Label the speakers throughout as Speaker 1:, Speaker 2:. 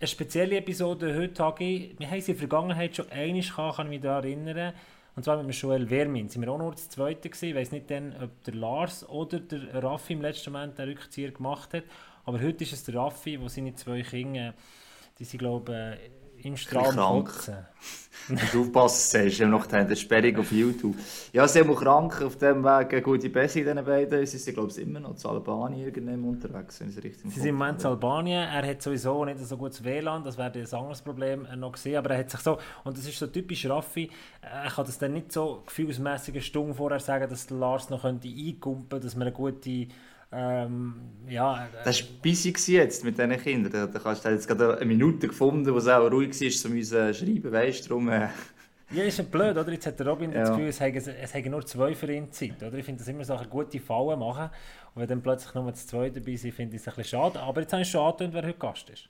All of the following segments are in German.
Speaker 1: eine spezielle Episode heute, Hagi. Wir haben sie in der Vergangenheit schon einmal gehabt, kann ich mich daran erinnern. Und zwar mit Joel Vermin. Sind wir auch nur das Zweite gewesen. Ich weiß nicht dann, ob der Lars oder der Raffi im letzten Moment den Rückzieher gemacht hat. Aber heute ist es der Raffi, wo seine zwei Kinder, die sind glaube ich im Strahl
Speaker 2: kotzen. Du aufpassen, hast du noch eine Sperrung auf YouTube. Ja, sie sind krank auf dem Weg. Eine gute Bessie, diese beiden. Sie sind, glaube ich, immer noch zu Albanien irgendwann unterwegs, wenn
Speaker 1: sie richtig Sie sind im Moment zu Albanien. Er hat sowieso nicht so gutes WLAN, das wäre ein anderes Problem noch gesehen. Aber er hat sich so, und das ist so typisch Raffi, er kann das dann nicht so gefühlsmäßig eine Stunde vorher sagen, dass Lars noch könnte einkumpen könnte, dass man eine gute ähm, ja,
Speaker 2: äh, das war busy jetzt mit diesen Kindern. Da, da hast du jetzt gerade eine Minute gefunden, wo es auch ruhig war, um uns zu schreiben. Weißt du, darum, äh...
Speaker 1: Ja, ist ja blöd, oder? Jetzt hat der Robin ja. das Gefühl, es hätte, es hätte nur zwei für ihn Zeit. Oder? Ich finde das immer so eine gute Falle machen. Und wenn dann plötzlich nur das zwei dabei sind, finde ich es ein bisschen schade. Aber jetzt habe ich schon angehört, wer heute Gast ist.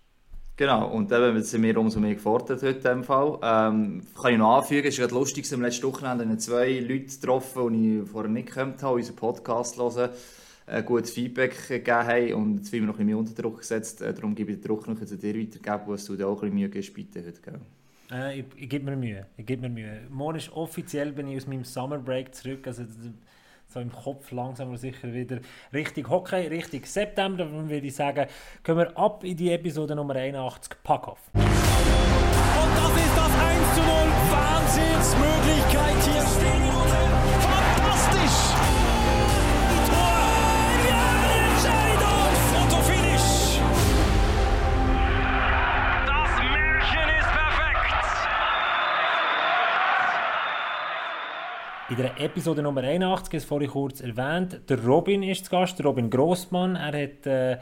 Speaker 2: Genau, und eben sind wir umso mehr gefordert heute in Fall. Ähm, kann ich noch anfügen, es ist gerade lustig, am letzten Wochenende zwei Leute getroffen, die ich vorher nicht gekannt habe, unseren Podcast hören äh, gutes Feedback gegeben haben und jetzt wir noch ein bisschen mehr unter Druck gesetzt. Äh, darum gebe ich den Druck noch zu dir weitergeben, wo du dir auch ein bisschen Mühe gibst, bitte heute. Gell?
Speaker 1: Äh, ich, ich gebe mir Mühe. Ich gebe mir Mühe. Morgen ist offiziell bin ich aus meinem Summer Break zurück. Also so im Kopf langsam aber sicher wieder richtig Hockey, richtig September. Dann würde ich sagen, können wir ab in die Episode Nummer 81 Packoff. Und
Speaker 3: das ist das 1 zu 0. Wahnsinnsmöglichkeit hier stehen.
Speaker 1: In der Episode Nummer 81, das vorhin kurz erwähnt, der Robin ist zu Gast, der Robin Grossmann. Er hat äh,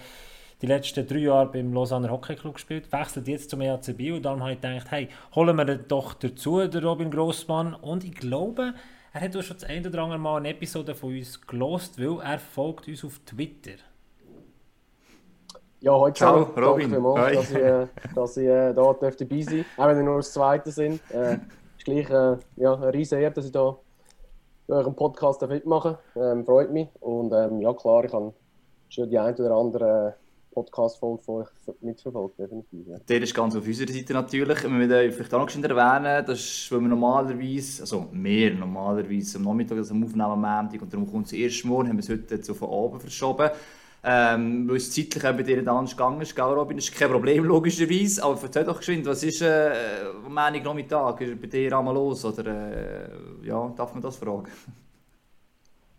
Speaker 1: die letzten drei Jahre beim Lausanne Hockey Club gespielt, wechselt jetzt zum EAC Bio. Und darum habe ich gedacht, hey, holen wir den doch dazu, den Robin Grossmann. Und ich glaube, er hat schon das eine oder andere Mal eine Episode von uns gelost, weil er folgt uns auf Twitter.
Speaker 4: Ja, heute Ciao, schon. Robin. Danke dass ich, äh, dass ich äh, da dabei sein darf. Auch wenn wir nur das Zweite sind. Äh, ist gleich äh, ja, eine riesige Ehre, dass ich da eurem Podcast mitmachen ähm, Freut mich. Und ähm, ja, klar, ich habe schon die ein oder andere Podcast-Folge von euch mitverfolgt, definitiv. Ja.
Speaker 2: Der ist ganz auf unserer Seite natürlich. Wir müssen vielleicht auch noch erwähnen, das ist, weil wir normalerweise, also mehr normalerweise am Nachmittag das am Aufnehmen am Montag und darum kommt es erst morgen, haben wir es heute auf den Abend verschoben. Ähm, weil es zeitlich bei dir nicht anders gegangen ist, gell, Robin? Das ist kein Problem, logischerweise. Aber erzähl doch geschwind, was ist äh, Montag Nachmittag? Ist bei dir einmal los? Oder äh, ja, darf man das fragen?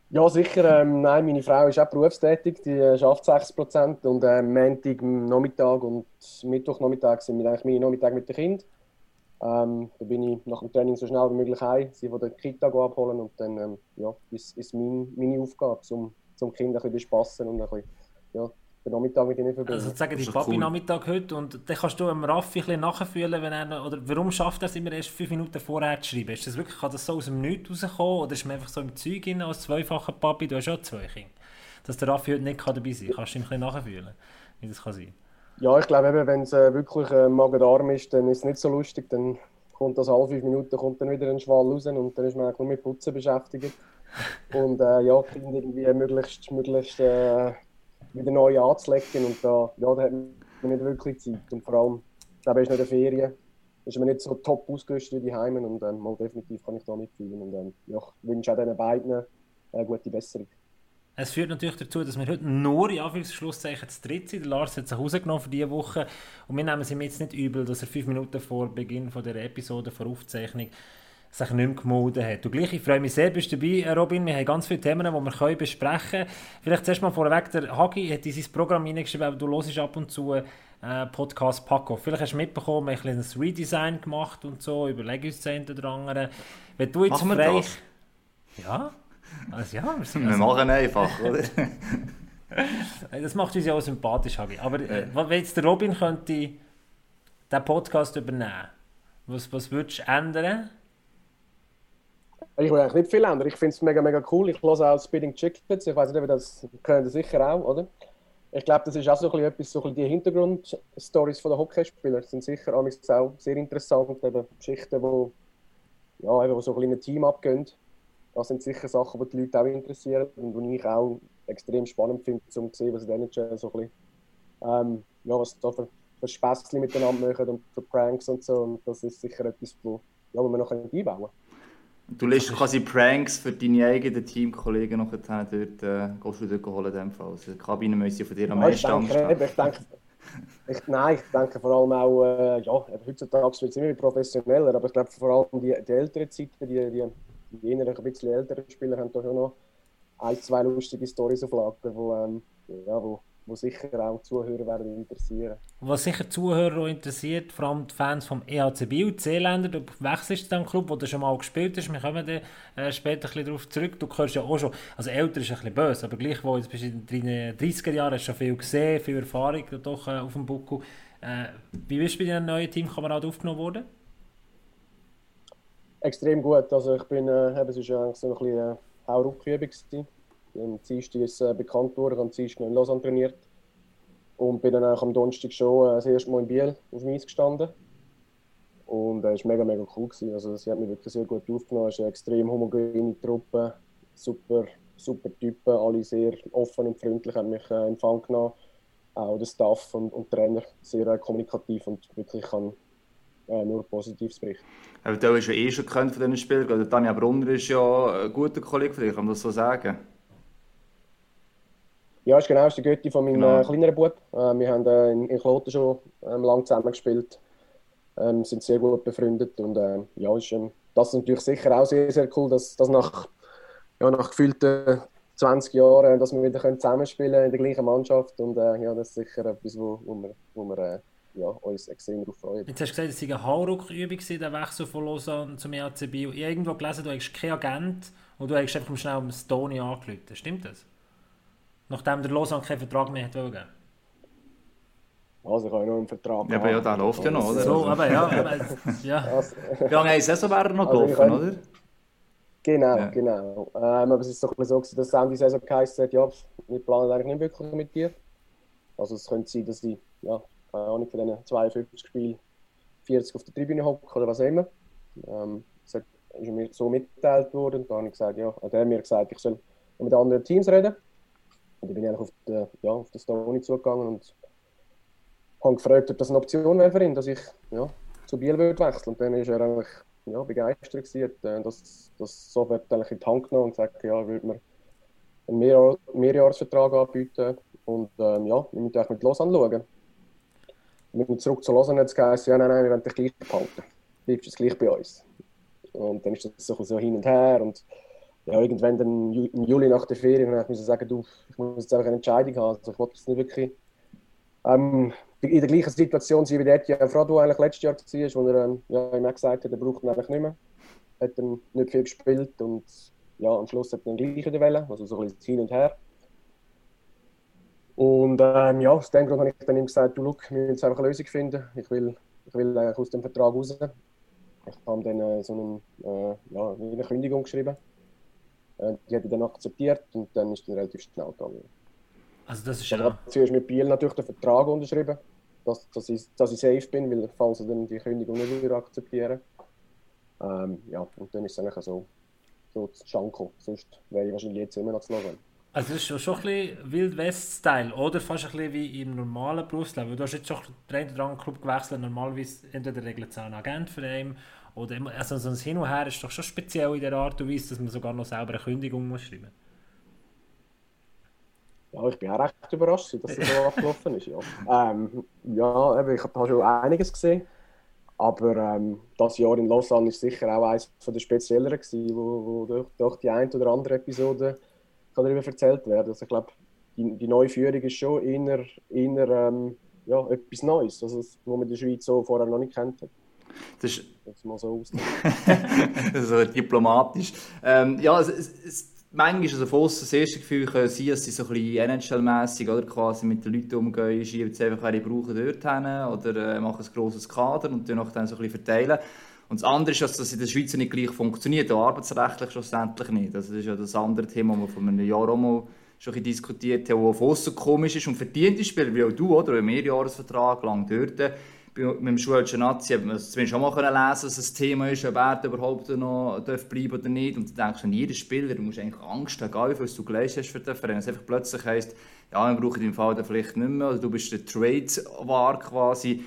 Speaker 4: Ja, sicher. Ähm, nein, meine Frau ist auch berufstätig, die äh, schafft 60% Und äh, Montag Nachmittag und Mittwochnachmittag sind wir eigentlich meine Nachmittag mit dem Kind. Ähm, da bin ich nach dem Training so schnell wie möglich heim, sie von der Kita abholen und dann ähm, ja, ist, ist mein, meine Aufgabe, um zum Kind ein bisschen bespassen und ein bisschen, ja, den Nachmittag mit ihnen verbringen.
Speaker 1: Also sagen die Papi-Nachmittag cool. heute und dann kannst du dem Raffi ein bisschen nachfühlen, wenn er, oder warum schafft er es immer erst fünf Minuten vorher zu schreiben? Ist das wirklich, kann das so aus dem Nichts rauskommen oder ist man einfach so im Zeug hin als zweifacher Papi, du hast auch zwei Kinder, dass der Raffi heute nicht dabei sein kann, kannst du ihm ein bisschen nachfühlen, wie das kann sein?
Speaker 4: Ja, ich glaube wenn es äh, wirklich äh, Magen-Darm ist, dann ist es nicht so lustig, dann kommt das alle fünf Minuten kommt dann wieder ein Schwall raus und dann ist man eigentlich nur mit Putzen beschäftigt. Und äh, ja, Kinder irgendwie möglichst, möglichst äh, wieder neu anzulegen. Und da, ja, da hat man nicht wirklich Zeit. Und vor allem, da ist nicht eine Ferien, ist man nicht so top ausgerüstet wie die Heimen. Und ähm, mal definitiv kann ich da mitfühlen. Und ähm, ja, ich wünsche auch diesen beiden eine gute Besserung.
Speaker 1: Es führt natürlich dazu, dass wir heute nur in Anführungszeichen zu dritt sind. Lars hat sich rausgenommen für diese Woche. Und wir nehmen es ihm jetzt nicht übel, dass er fünf Minuten vor Beginn von der Episode, vor Aufzeichnung, sich nicht mehr gemeldet hat. Und gleich, ich freue mich sehr, bist du dabei, Robin. Wir haben ganz viele Themen, die wir können besprechen können. Vielleicht zuerst mal vorweg, der Hagi hat in sein Programm hineingeschrieben, aber du hörst ab und zu äh, Podcast Paco. Vielleicht hast du mitbekommen, wir haben ein kleines Redesign gemacht und so, überlegen uns das eine oder andere. Wenn du jetzt
Speaker 2: Machen wir das?
Speaker 1: Ja, also, ja,
Speaker 2: wir, sind wir also... machen einfach, oder?
Speaker 1: das macht uns ja auch sympathisch, Hagi. Aber äh, wenn jetzt der Robin könnte den Podcast übernehmen, was, was würdest du ändern?
Speaker 4: Ich will eigentlich nicht viel ändern. Ich finde es mega, mega cool. Ich höre auch Speeding Chickens. Ich weiß nicht, ob das können das sicher auch, oder? Ich glaube, das ist auch so ein bisschen etwas, so ein bisschen die Hintergrundstories der Hockeyspieler sind sicher auch sehr interessant. Eben Geschichten, die ja, so ein bisschen Team abgehen. Das sind sicher Sachen, die die Leute auch interessieren und die ich auch extrem spannend finde, um zu sehen, was in der NHL so ein bisschen, ähm, ja, was da für für Späßchen miteinander machen und für Pranks und so. Und das ist sicher etwas, wo, ja, wo wir noch einbauen können.
Speaker 2: Du lässt quasi Pranks für deine eigenen Teamkollegen noch dort, äh, gehst du dort holen in dem Fall. Also die Kabine müssen von dir am
Speaker 4: Ja,
Speaker 2: meisten Angst haben.
Speaker 4: ich denke, ich, nein, ich denke vor allem auch, äh, ja, heutzutage wird es immer professioneller, aber ich glaube vor allem die, die älteren Zeiten, die, die, die jüngeren, ein bisschen älteren Spieler haben da schon noch ein, zwei lustige Stories auf Lager, wo, ähm, ja, wo, wo sicher auch Zuhörer werden interessieren.
Speaker 1: Was sicher Zuhörer auch interessiert, vor allem die Fans vom EHC Biel, die Seeländer, du wechselst zu dem Club, wo du schon mal gespielt hast, wir kommen dann äh, später ein bisschen darauf zurück, du gehörst ja auch schon, also älter ist ein bisschen böse, aber gleichwohl, jetzt bist du in den 30er Jahren, hast schon viel gesehen, viel Erfahrung doch äh, auf dem Buckel. Äh, wie bist du bei deinem neuen Teamkamerad aufgenommen worden?
Speaker 4: Extrem gut, also ich bin, äh, es war eigentlich so ein bisschen äh, Hauruckübung gewesen. Am Dienstag ist äh, bekannt worden, am Dienstag noch in Lausanne trainiert und bin dann auch am Donnerstag schon äh, das erste Mal in Biel auf dem Eis gestanden. Und es äh, war mega, mega cool. Gewesen. Also, sie hat mich wirklich sehr gut aufgenommen. Es ist eine extrem homogene Truppe, super, super Typen, alle sehr offen und freundlich, haben mich äh, empfangen genommen. Auch der Staff und, und Trainer sehr äh, kommunikativ und wirklich kann äh, nur Positives berichten.
Speaker 2: Aber du hast ja eh schon von diesen Spielern. Tanja Brunner ist ja ein guter Kollege von dir, kann man das so sagen?
Speaker 4: Ja, ist genau, ist der Götti von meinem
Speaker 2: Genau.
Speaker 4: äh, kleineren Bub. Äh, wir haben äh, in, in Kloten schon ähm, lange zusammen gespielt, ähm, sind sehr gut befreundet und ja, ist, das ist natürlich sicher auch sehr, sehr cool, dass, dass nach, ja, nach gefühlten 20 Jahren, dass wir wieder können zusammenspielen in der gleichen Mannschaft und ja, das ist sicher etwas, wo, wo wir, wo wir ja, uns extrem darauf freuen.
Speaker 1: Jetzt hast du gesagt, es sei eine Hauruckübung der Wechsel von Lausanne zum. Ich habe irgendwo gelesen, du hast keinen Agent und du hast einfach schnell am Stony angerufen. Stimmt das? Nachdem der Lausanne keinen Vertrag mehr geben.
Speaker 4: Also ich habe ja noch einen Vertrag.
Speaker 2: Ja, aber ja, der läuft ja noch, oder?
Speaker 1: So, aber ja, aber, ja.
Speaker 4: Also,
Speaker 2: Wie lange eine Saison wäre er noch
Speaker 4: Also, ich
Speaker 2: gelaufen,
Speaker 4: kann-
Speaker 2: oder?
Speaker 4: Genau,
Speaker 2: Ja.
Speaker 4: genau. Ähm, aber es ist doch ein bisschen so, gewesen, dass Ende der Saison geheißen hat, ja, wir planen eigentlich nicht wirklich mit dir. Also es könnte sein, dass ich, ja, keine Ahnung, von diesen 52 Spielen 40 auf der Tribüne hocke oder was auch immer. Ähm, es ist mir so mitgeteilt worden und da habe ich gesagt, ja, hat er mir gesagt, ich soll mit anderen Teams reden. Und dann bin ich eigentlich auf den, ja, auf zugegangen und habe gefragt, ob das eine Option wäre für ihn, dass ich ja, zu Biel würde wechseln. Und dann ist er eigentlich ja, begeistert gewesen, hat äh, das, das sofort in die Hand genommen und gesagt, ja, er würde mir einen Mehrjahr Mehrjahresvertrag anbieten und ähm, ja, wir müssen mit Lausanne schauen. Wir sind zurück zu Lausanne jetzt geheißen, ja, nein, nein, wir wollen dich gleich behalten. Du bleibst jetzt gleich bei uns. Und dann ist das so, so hin und her und ja, irgendwann dann im Ju- im Juli nach der Ferien habe ich sagen, du, ich muss jetzt einfach eine Entscheidung haben. Also ich wollte jetzt nicht wirklich ähm, in der gleichen Situation sein wie dort ja Frado eigentlich letztes Jahr war, wo er ähm, ja, ihm auch gesagt hat, er braucht ihn eigentlich nicht mehr. Hat dann nicht viel gespielt und ja, am Schluss hat er dann gleich wieder wollen, also so ein bisschen hin und her. Und ähm, ja, aus dem Grund habe ich dann ihm gesagt, du, look, wir müssen einfach eine Lösung finden. Ich will, ich will eigentlich aus dem Vertrag raus. Ich habe dann äh, so einen, äh, ja, eine Kündigung geschrieben. Äh, die hat er dann akzeptiert und dann ist dann relativ schnell gegangen.
Speaker 1: Also das ist ja...
Speaker 4: zuerst mit Biel natürlich den Vertrag unterschrieben, dass, dass, ich, dass ich safe bin, weil falls sie dann die Kündigung nicht wieder akzeptieren. Ähm, ja, und dann ist es eigentlich so, so gekommen. Sonst wäre ich wahrscheinlich jetzt immer noch zu Lausanne.
Speaker 1: Also das ist schon, ein bisschen Wild West-Style, oder? Fast ein bisschen wie im normalen Berufsleben. Du hast jetzt schon den einen oder anderen Club gewechselt, normalerweise entweder regelt es auch ein Agent für einen, oder also so ein Hin und Her ist doch schon speziell in der Art und Weise, dass man sogar noch selber eine Kündigung muss schreiben
Speaker 4: Ja, ich bin auch recht überrascht, dass es so abgelaufen ist. Ja, ähm, ja eben, ich habe schon einiges gesehen. Aber ähm, das Jahr in Lausanne ist sicher auch eines der spezielleren gewesen, wo, wo durch, durch die eine oder andere Episode kann darüber erzählt werden. Also ich glaube, die, die neue Führung ist schon eher, eher ähm, ja, etwas Neues, also, was man in der Schweiz so vorher noch nicht kennt.
Speaker 2: Das ist
Speaker 4: Jetzt mal so aus.
Speaker 2: so diplomatisch. Ähm, ja, es, es, es, manchmal ist also von aussen das erste Gefühl können sein, dass sie so ein bisschen NHL-mässig oder quasi mit den Leuten umgehen, schieben sie einfach, die brauchen, dort hin oder äh, machen ein grosses Kader und dann dann so ein bisschen verteilen. Und das andere ist, dass das in der Schweiz nicht gleich funktioniert, auch arbeitsrechtlich schlussendlich nicht. Also das ist ja das andere Thema, das wir vor einem Jahr auch mal schon ein bisschen diskutiert haben, das von aussen komisch ist und verdient ist, weil auch du, oder, einen Mehrjahresvertrag lang dort mit dem schwedischen Nazi hat man zumindest schon mal lesen dass es Thema ist, ob er überhaupt noch darf bleiben oder nicht. Und du denkst an jeden Spieler, du musst eigentlich Angst haben, egal viel du gelesen hast für den Verein. Es einfach plötzlich heisst, ja, wir brauchen im Fall vielleicht nicht mehr, also du bist der Trade-War quasi.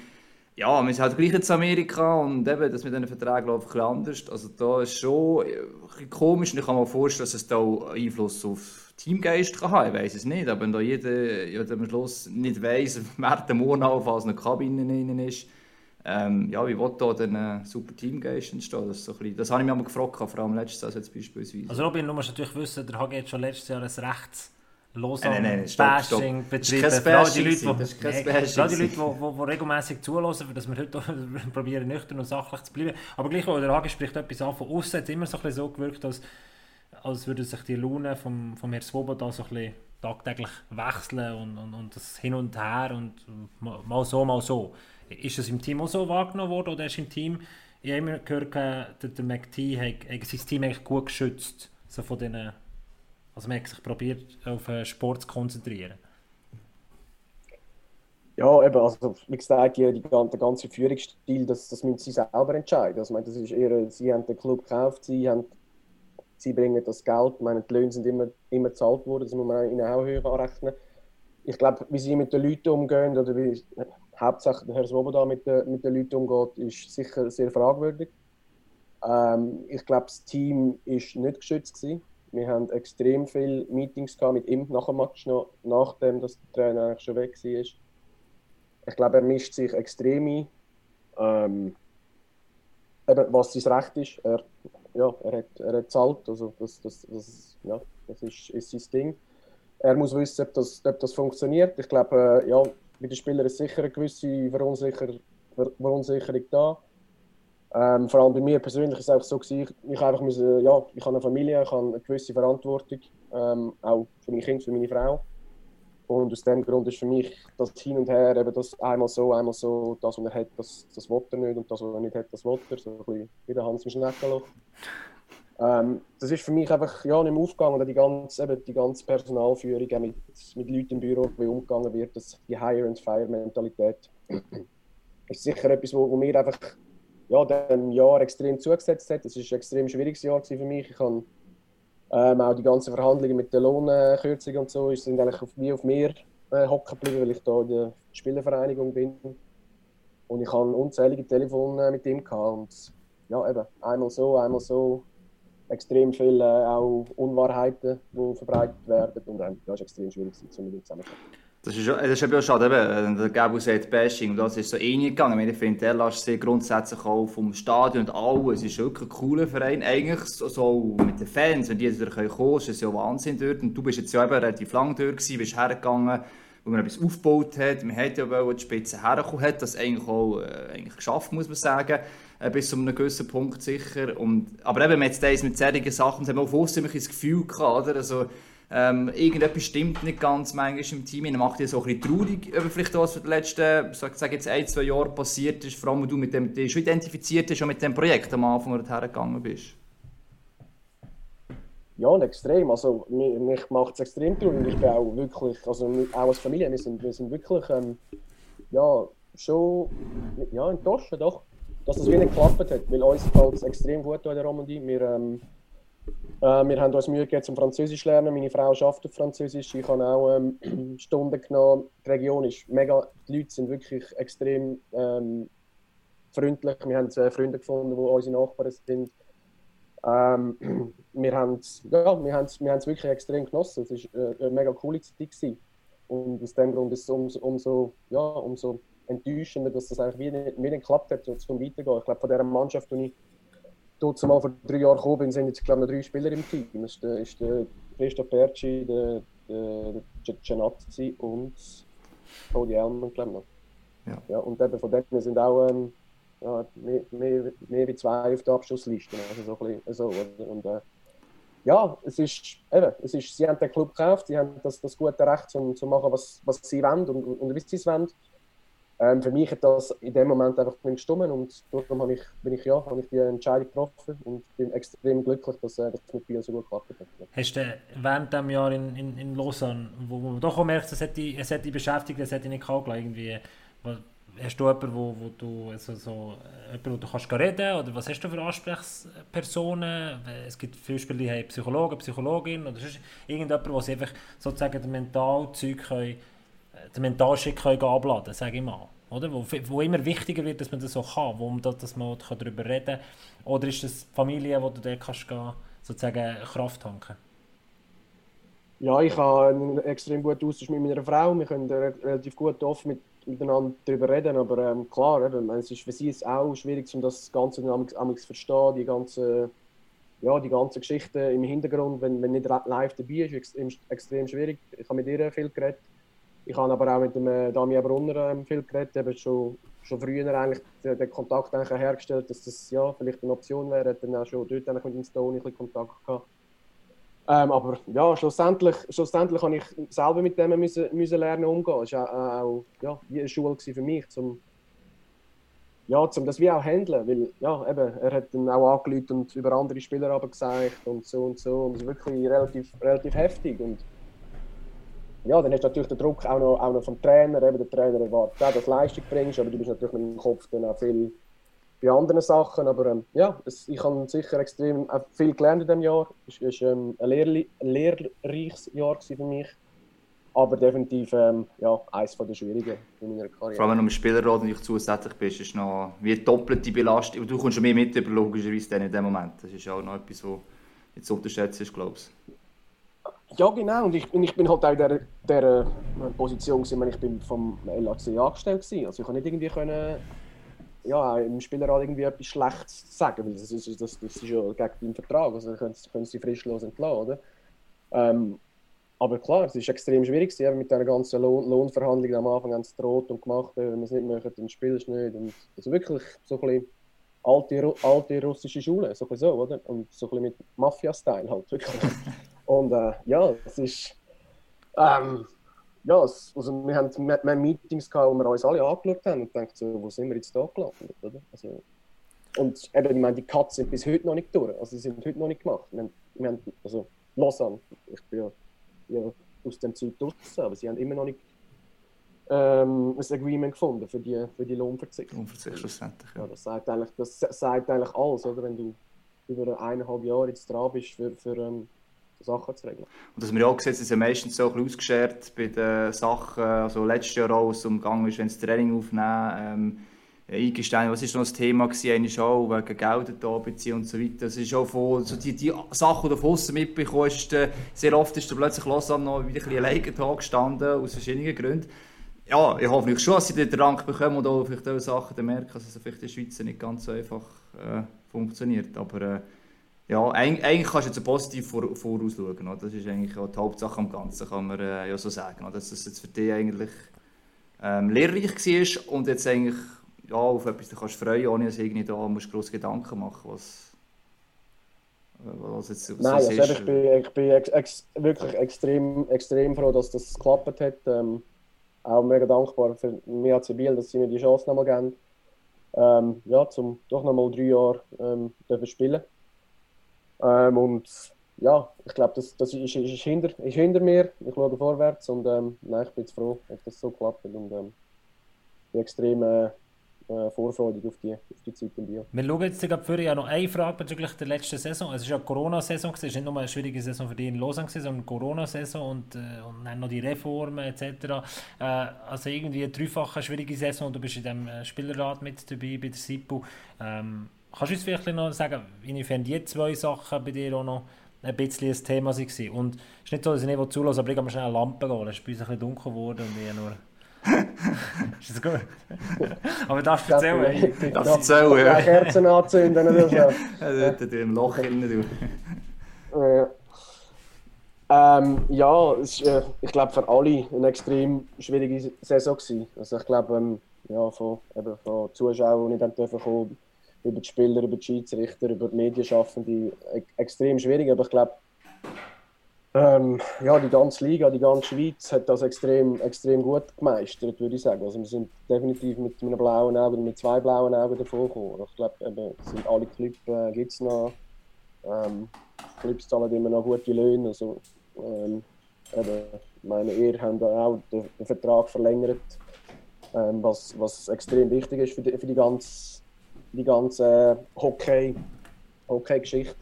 Speaker 2: Ja, wir sind halt gleich in Amerika und eben, das mit diesen Verträgen läuft ein anders. Also da ist schon ein bisschen komisch und ich kann mir vorstellen, dass es da auch Einfluss auf Teamgeist kann haben. Ich weiß es nicht, aber wenn da jeder ja, am Schluss nicht weiss, wer der Monat auf einer Kabine innen ist, ähm, ja, wie will da dann ein super Teamgeist entstehen? Das, so bisschen, das habe ich mir mal gefragt, vor allem letztes Jahr jetzt beispielsweise.
Speaker 1: Also Robin, du musst natürlich wissen, der HG hat schon letztes Jahr ein rechts los
Speaker 2: nein, stopp.
Speaker 1: Bashing
Speaker 2: betrieben.
Speaker 1: Das ist
Speaker 2: kein Bashing
Speaker 1: die Leute, nee,
Speaker 2: Bashing
Speaker 1: gerade die Leute, die, die, die regelmäßig zulassen, dass wir heute auch probieren, nüchtern und sachlich zu bleiben. Aber gleich, der HG spricht etwas an. Von außen hat es immer so, ein bisschen so gewirkt, als, als würde sich die Laune vom, vom Herrn Swoboda so tagtäglich wechseln und, und, und das hin und her und mal so, mal so. Ist das im Team auch so wahrgenommen worden oder ist im Team, ich habe immer gehört, der, der McTee hat, hat sein Team eigentlich gut geschützt, so von diesen, also man hat sich probiert auf den Sport zu konzentrieren.
Speaker 4: Ja, eben, also wie gesagt, die, die, der ganze Führungsstil, das, das müssen sie selber entscheiden. Also, ich meine, das ist eher, sie haben den Club gekauft, sie, haben, sie bringen das Geld, ich meine, die Löhne sind immer, immer gezahlt worden, das muss man ihnen auch höher anrechnen. Ich glaube, wie sie mit den Leuten umgehen oder wie hauptsächlich Herr Swoboda mit, den- mit den Leuten umgeht, ist sicher sehr fragwürdig. Ähm, ich glaube, das Team ist nicht geschützt gewesen. Wir haben extrem viele Meetings gehabt mit ihm nach dem Match noch, nachdem das der Trainer eigentlich schon weg war. Ich glaube, er mischt sich extrem ein. Ähm, eben, was sein Recht ist, er, ja, er hat, er hat zahlt, also das, das, das, ja, das ist, ist sein Ding. Er muss wissen, ob das, ob das funktioniert. Ich glaube, äh, ja, bei den Spielern ist sicher eine gewisse Verunsicher, Ver Verunsicherung da. Ähm, vor allem bei mir persönlich ist es auch so gewesen, ich, einfach müssen, ja, ich habe eine Familie, ich habe eine gewisse Verantwortung, ähm, auch für meine Kinder, für meine Frau. Und aus dem Grund ist für mich das Hin und Her, eben das einmal so, einmal so, das, was er hat, das, das will er nicht und das, was er nicht hat, das will er. So ein bisschen wie der Hans im Schneckenloch. Ähm, das ist für mich einfach ja, nicht mehr aufgegangen. Die ganze, eben die ganze Personalführung, mit, mit Leuten im Büro, wie umgegangen wird, das, die Hire-and-Fire-Mentalität, ist sicher etwas, wo, wo mir einfach ja, dem Jahr extrem zugesetzt hat. Es war ein extrem schwieriges Jahr für mich. Ich habe ähm, auch die ganzen Verhandlungen mit der Lohnkürzung und so sind eigentlich auf, wie auf mir äh, hocken geblieben, weil ich da in der Spielervereinigung bin. Und ich habe unzählige Telefone äh, mit ihm gehabt. Und ja, eben, einmal so, einmal so. Extrem viele äh, auch Unwahrheiten, die verbreitet werden. Und ähm, ja, es ist extrem schwierig, um mit ihm zusammenzuarbeiten.
Speaker 2: Das ist, das ist eben schade, eben, der Gabo sagt Bashing, das ist so ähnlich gegangen. Ich, meine, ich finde, der lässt sehr grundsätzlich auch vom Stadion und alles. Es ist wirklich ein cooler Verein, eigentlich so, so mit den Fans, wenn die jetzt wieder kommen ist es ja Wahnsinn dort. Und du bist jetzt ja eben relativ lang dort gewesen, bist hergegangen, wo man etwas aufgebaut hat. Man hat ja wollen, die Spitze herkommen, hat das eigentlich auch äh, eigentlich geschafft, muss man sagen. Äh, bis zu einem gewissen Punkt sicher. Und, aber eben, jetzt das mit solchen Sachen, das haben wir auch vorher das Gefühl gehabt, oder? Also, ähm, irgendetwas stimmt nicht ganz manchmal im Team. Man macht dir so ein bisschen traurig, über vielleicht was für die letzten, sag, sag jetzt ein, zwei Jahre passiert ist, vor allem, weil du mit dem, dich schon identifiziert hast, schon mit dem Projekt am Anfang, hergegangen bist.
Speaker 4: Ja, und extrem. Also, mich, mich macht es extrem traurig. Ich bin auch wirklich, also auch als Familie, wir sind, wir sind wirklich ähm, ja, schon ja, enttäuscht, doch, dass das wie nicht geklappt hat. Weil uns fällt es extrem gut in der Romandie. Wir, ähm, äh, wir haben uns Mühe gegeben zum Französisch lernen. Meine Frau arbeitet Französisch. Ich habe auch ähm, Stunden genommen. Die Region ist mega, die Leute sind wirklich extrem ähm, freundlich. Wir haben äh, Freunde gefunden, die unsere Nachbarn sind. Ähm, wir haben es ja, wir wir wirklich extrem genossen. Es war äh, eine mega coole Zeit. Gewesen. Und aus dem Grund ist es umso, umso, ja, umso enttäuschender, dass das eigentlich wie nicht, nicht geklappt hat, zum Weitergehen. Ich glaube, von dieser Mannschaft, die ich dort mal vor drei Jahren gekommen bin, sind jetzt glaube ich, noch drei Spieler im Team. Das ist der, ist der Christoph Berci, der, der, der Gianazzi und Cody Elman, glaube ich noch.
Speaker 2: Ja.
Speaker 4: Ja, und eben von denen sind auch ähm, ja, mehr, mehr, mehr wie zwei auf der Abschlussliste. Also so ein bisschen so, oder? Und, äh, ja, es ist, eben, es ist, sie haben den Club gekauft, sie haben das, das gute Recht, um zu machen, was, was sie wollen und, und wie sie es wollen. Ähm, für mich hat das in dem Moment einfach gestimmt und darum habe ich, bin ich, ja, habe ich die Entscheidung getroffen und bin extrem glücklich, dass äh, das mit Biel so gut geklappt hat.
Speaker 1: Hast du während dem Jahr in, in, in Lausanne, wo, wo man doch auch merkt, es hat die, es hat die beschäftigt, es hat die nicht kalt irgendwie, hast du jemanden, wo, wo du, also so, jemanden, wo du kannst reden oder was hast du für Ansprechpersonen? Es gibt viele Spieler, die haben Psychologen, Psychologin oder sonst der sie einfach sozusagen den Mentalzeug können, den Mentalschick können abladen sage ich mal. Oder? Wo, wo immer wichtiger wird, dass man das so kann, wo man, dass man darüber reden kann. Oder ist das Familie, wo du dort kannst gehen, sozusagen Kraft tanken
Speaker 4: Ja, ich habe einen extrem guten Austausch mit meiner Frau. Wir können relativ gut offen mit, miteinander darüber reden. Aber ähm, klar, eben, es ist für sie ist auch schwierig, um das Ganze zu verstehen, die ganze, ja, die ganze Geschichte im Hintergrund, wenn, wenn nicht live dabei ist, ist extrem, extrem schwierig. Ich habe mit ihr viel geredet. Ich habe aber auch mit dem äh, Damian Brunner ähm, viel geredet, eben schon, schon früher eigentlich den, Kontakt eigentlich hergestellt, dass das ja, vielleicht eine Option wäre. Dann auch schon dort mit dem Stone ein Kontakt gehabt. Ähm, aber ja, schlussendlich, schlussendlich habe ich selber mit dem müssen, müssen lernen umgehen. Das war auch, auch ja, wie eine Schule für mich, um ja, zum das wie auch handeln, weil ja, eben, er hat dann auch angelüht und über andere Spieler gesagt und so und so und es ist wirklich relativ, relativ heftig und ja, dann hast du natürlich den Druck auch noch, auch noch vom Trainer. Eben, der Trainer erwartet auch, dass du Leistung bringst, aber du bist natürlich mit dem Kopf dann auch viel bei anderen Sachen. Aber ähm, ja, es, ich habe sicher extrem viel gelernt in diesem Jahr. Es war ähm, ein, lehr lehrreiches Jahr für mich. Aber definitiv ähm, ja, eines der schwierigen in meiner Karriere.
Speaker 2: Vor allem, wenn du im Spielerrat nicht zusätzlich bist, ist noch wie eine doppelte Belastung. Du kommst schon mehr mit, logischerweise in dem Moment. Das ist auch noch etwas, was jetzt unterschätzt ist, glaube ich.
Speaker 4: Ja, genau. Und ich, ich bin halt auch in dieser, dieser Position, gewesen, ich bin vom LAC angestellt war. Also ich konnte nicht irgendwie können, ja, im Spielerrat irgendwie etwas Schlechtes sagen, weil das ist, das, das ist ja gegen deinen Vertrag. Also können, können sie frischlos entlassen, oder? Ähm, aber klar, es war extrem schwierig gewesen, mit dieser ganzen Lohn Lohnverhandlung. Am Anfang haben sie droht und gemacht, wenn wir es nicht machen, dann spielst du nicht. Und also wirklich so ein bisschen alte, alte russische Schule, so ein bisschen so, oder? Und so ein bisschen mit Mafia-Style halt, wirklich. Und äh, ja, es ist. Ähm, ja, es, also wir haben, wir, wir Meetings gehabt, wo wir uns alle angeschaut haben und gedacht, so, wo sind wir jetzt da gelandet? Oder? Also, und eben, ich meine, die Cuts sind bis heute noch nicht durch. Also, sie sind heute noch nicht gemacht. Wir haben, wir haben, also, Lausanne, ich bin ja, ja aus dem Zeug draußen, aber sie haben immer noch nicht ähm, ein Agreement gefunden für die, für die Lohnverzicht.
Speaker 2: Lohnverzicht schlussendlich.
Speaker 4: Ja. ja. das, sagt eigentlich, das sagt eigentlich alles, oder? wenn du über eineinhalb Jahre jetzt dran bist für, für ähm, Sachen zu regeln.
Speaker 2: Und was wir auch gesehen haben, ist ja meistens so ein ausgeschert bei den Sachen, also letztes Jahr auch, was umgegangen ist, wenn sie Training aufnehmen, ähm, Eingestehen, was war noch das Thema gewesen, auch wegen Geld da beziehen und so weiter. Das ist auch von, so die, die Sachen, die du von außen mitbekommen hast, sehr oft ist du plötzlich Lausanne noch wieder ein bisschen alleine da gestanden, aus verschiedenen Gründen. Ja, ich hoffe schon, dass sie den Rang bekommen und auch vielleicht auch Sachen merken, dass es vielleicht in der Schweiz nicht ganz so einfach äh, funktioniert. Aber äh, ja, eigentlich kannst du jetzt positiv vor, vorausschauen. Oder? Das ist eigentlich auch die Hauptsache am Ganzen, kann man äh, ja so sagen. Oder? Dass es jetzt für dich eigentlich ähm, lehrreich war und jetzt eigentlich ja, auf etwas du kannst freuen, ohne dass du irgendwie da musst grosse Gedanken machen was,
Speaker 4: äh, was jetzt was Nein, also ist. ich bin, ich bin ex, ex, wirklich extrem, extrem froh, dass das geklappt hat. Ähm, auch mega dankbar für mich als Biel, dass sie mir die Chance nochmal geben. Ähm, ja, zum doch nochmal drei Jahre ähm, spielen ähm, und ja, ich glaube, das, das ist, ist, ist, hinter, ist hinter mir. Ich schaue vorwärts und ähm, nein, ich bin jetzt froh, dass das so klappt. Und ähm, bin extrem äh, äh, vorfreudig auf die, auf die Zeit im Bio.
Speaker 1: Wir schauen jetzt gerade für ja noch eine Frage bezüglich der letzten Saison. Es ist ja Corona-Saison, es ist nicht nur eine schwierige Saison für dich in Lausanne, sondern Corona-Saison und, äh, und dann noch die Reformen etc. Äh, also irgendwie eine dreifache schwierige Saison und du bist in dem Spielerrat mit dabei bei der SIPU. Ähm, Kannst du uns vielleicht noch sagen, inwiefern die zwei Sachen bei dir auch noch ein bisschen ein Thema waren? Und es ist nicht so, dass ich nicht zulasse, aber ich kann schnell eine Lampe gehen. Es ist bei uns ein bisschen dunkel geworden und ich nur... ist das gut? aber darfst du erzählen?
Speaker 2: Ich darf erzählen, ja.
Speaker 4: Kerzen anzünden oder so. Ja,
Speaker 2: dort im Loch innen,
Speaker 4: du. Ähm, ja, es ist, äh, ich glaube für alle eine extrem schwierige Saison gewesen. Also ich glaube, ähm, ja, von, eben, von Zuschauern, die nicht kommen über die Spieler, über die Schiedsrichter, über die Medienschaffende extrem schwierig. Aber ich glaube, ähm, ja, die ganze Liga, die ganze Schweiz hat das extrem, extrem gut gemeistert, würde ich sagen. Also wir sind definitiv mit einem blauen Auge mit zwei blauen Augen davor gekommen. Ich glaube, eben, sind alle Clubs äh, gibt es noch. Ähm, Clubs zahlen immer noch gute Löhne. Also, ähm, eben, meine, ihr habt auch den, den Vertrag verlängert ähm, was, was extrem wichtig ist für die, für die ganze, die ganze Hockey, Hockey-Geschichte.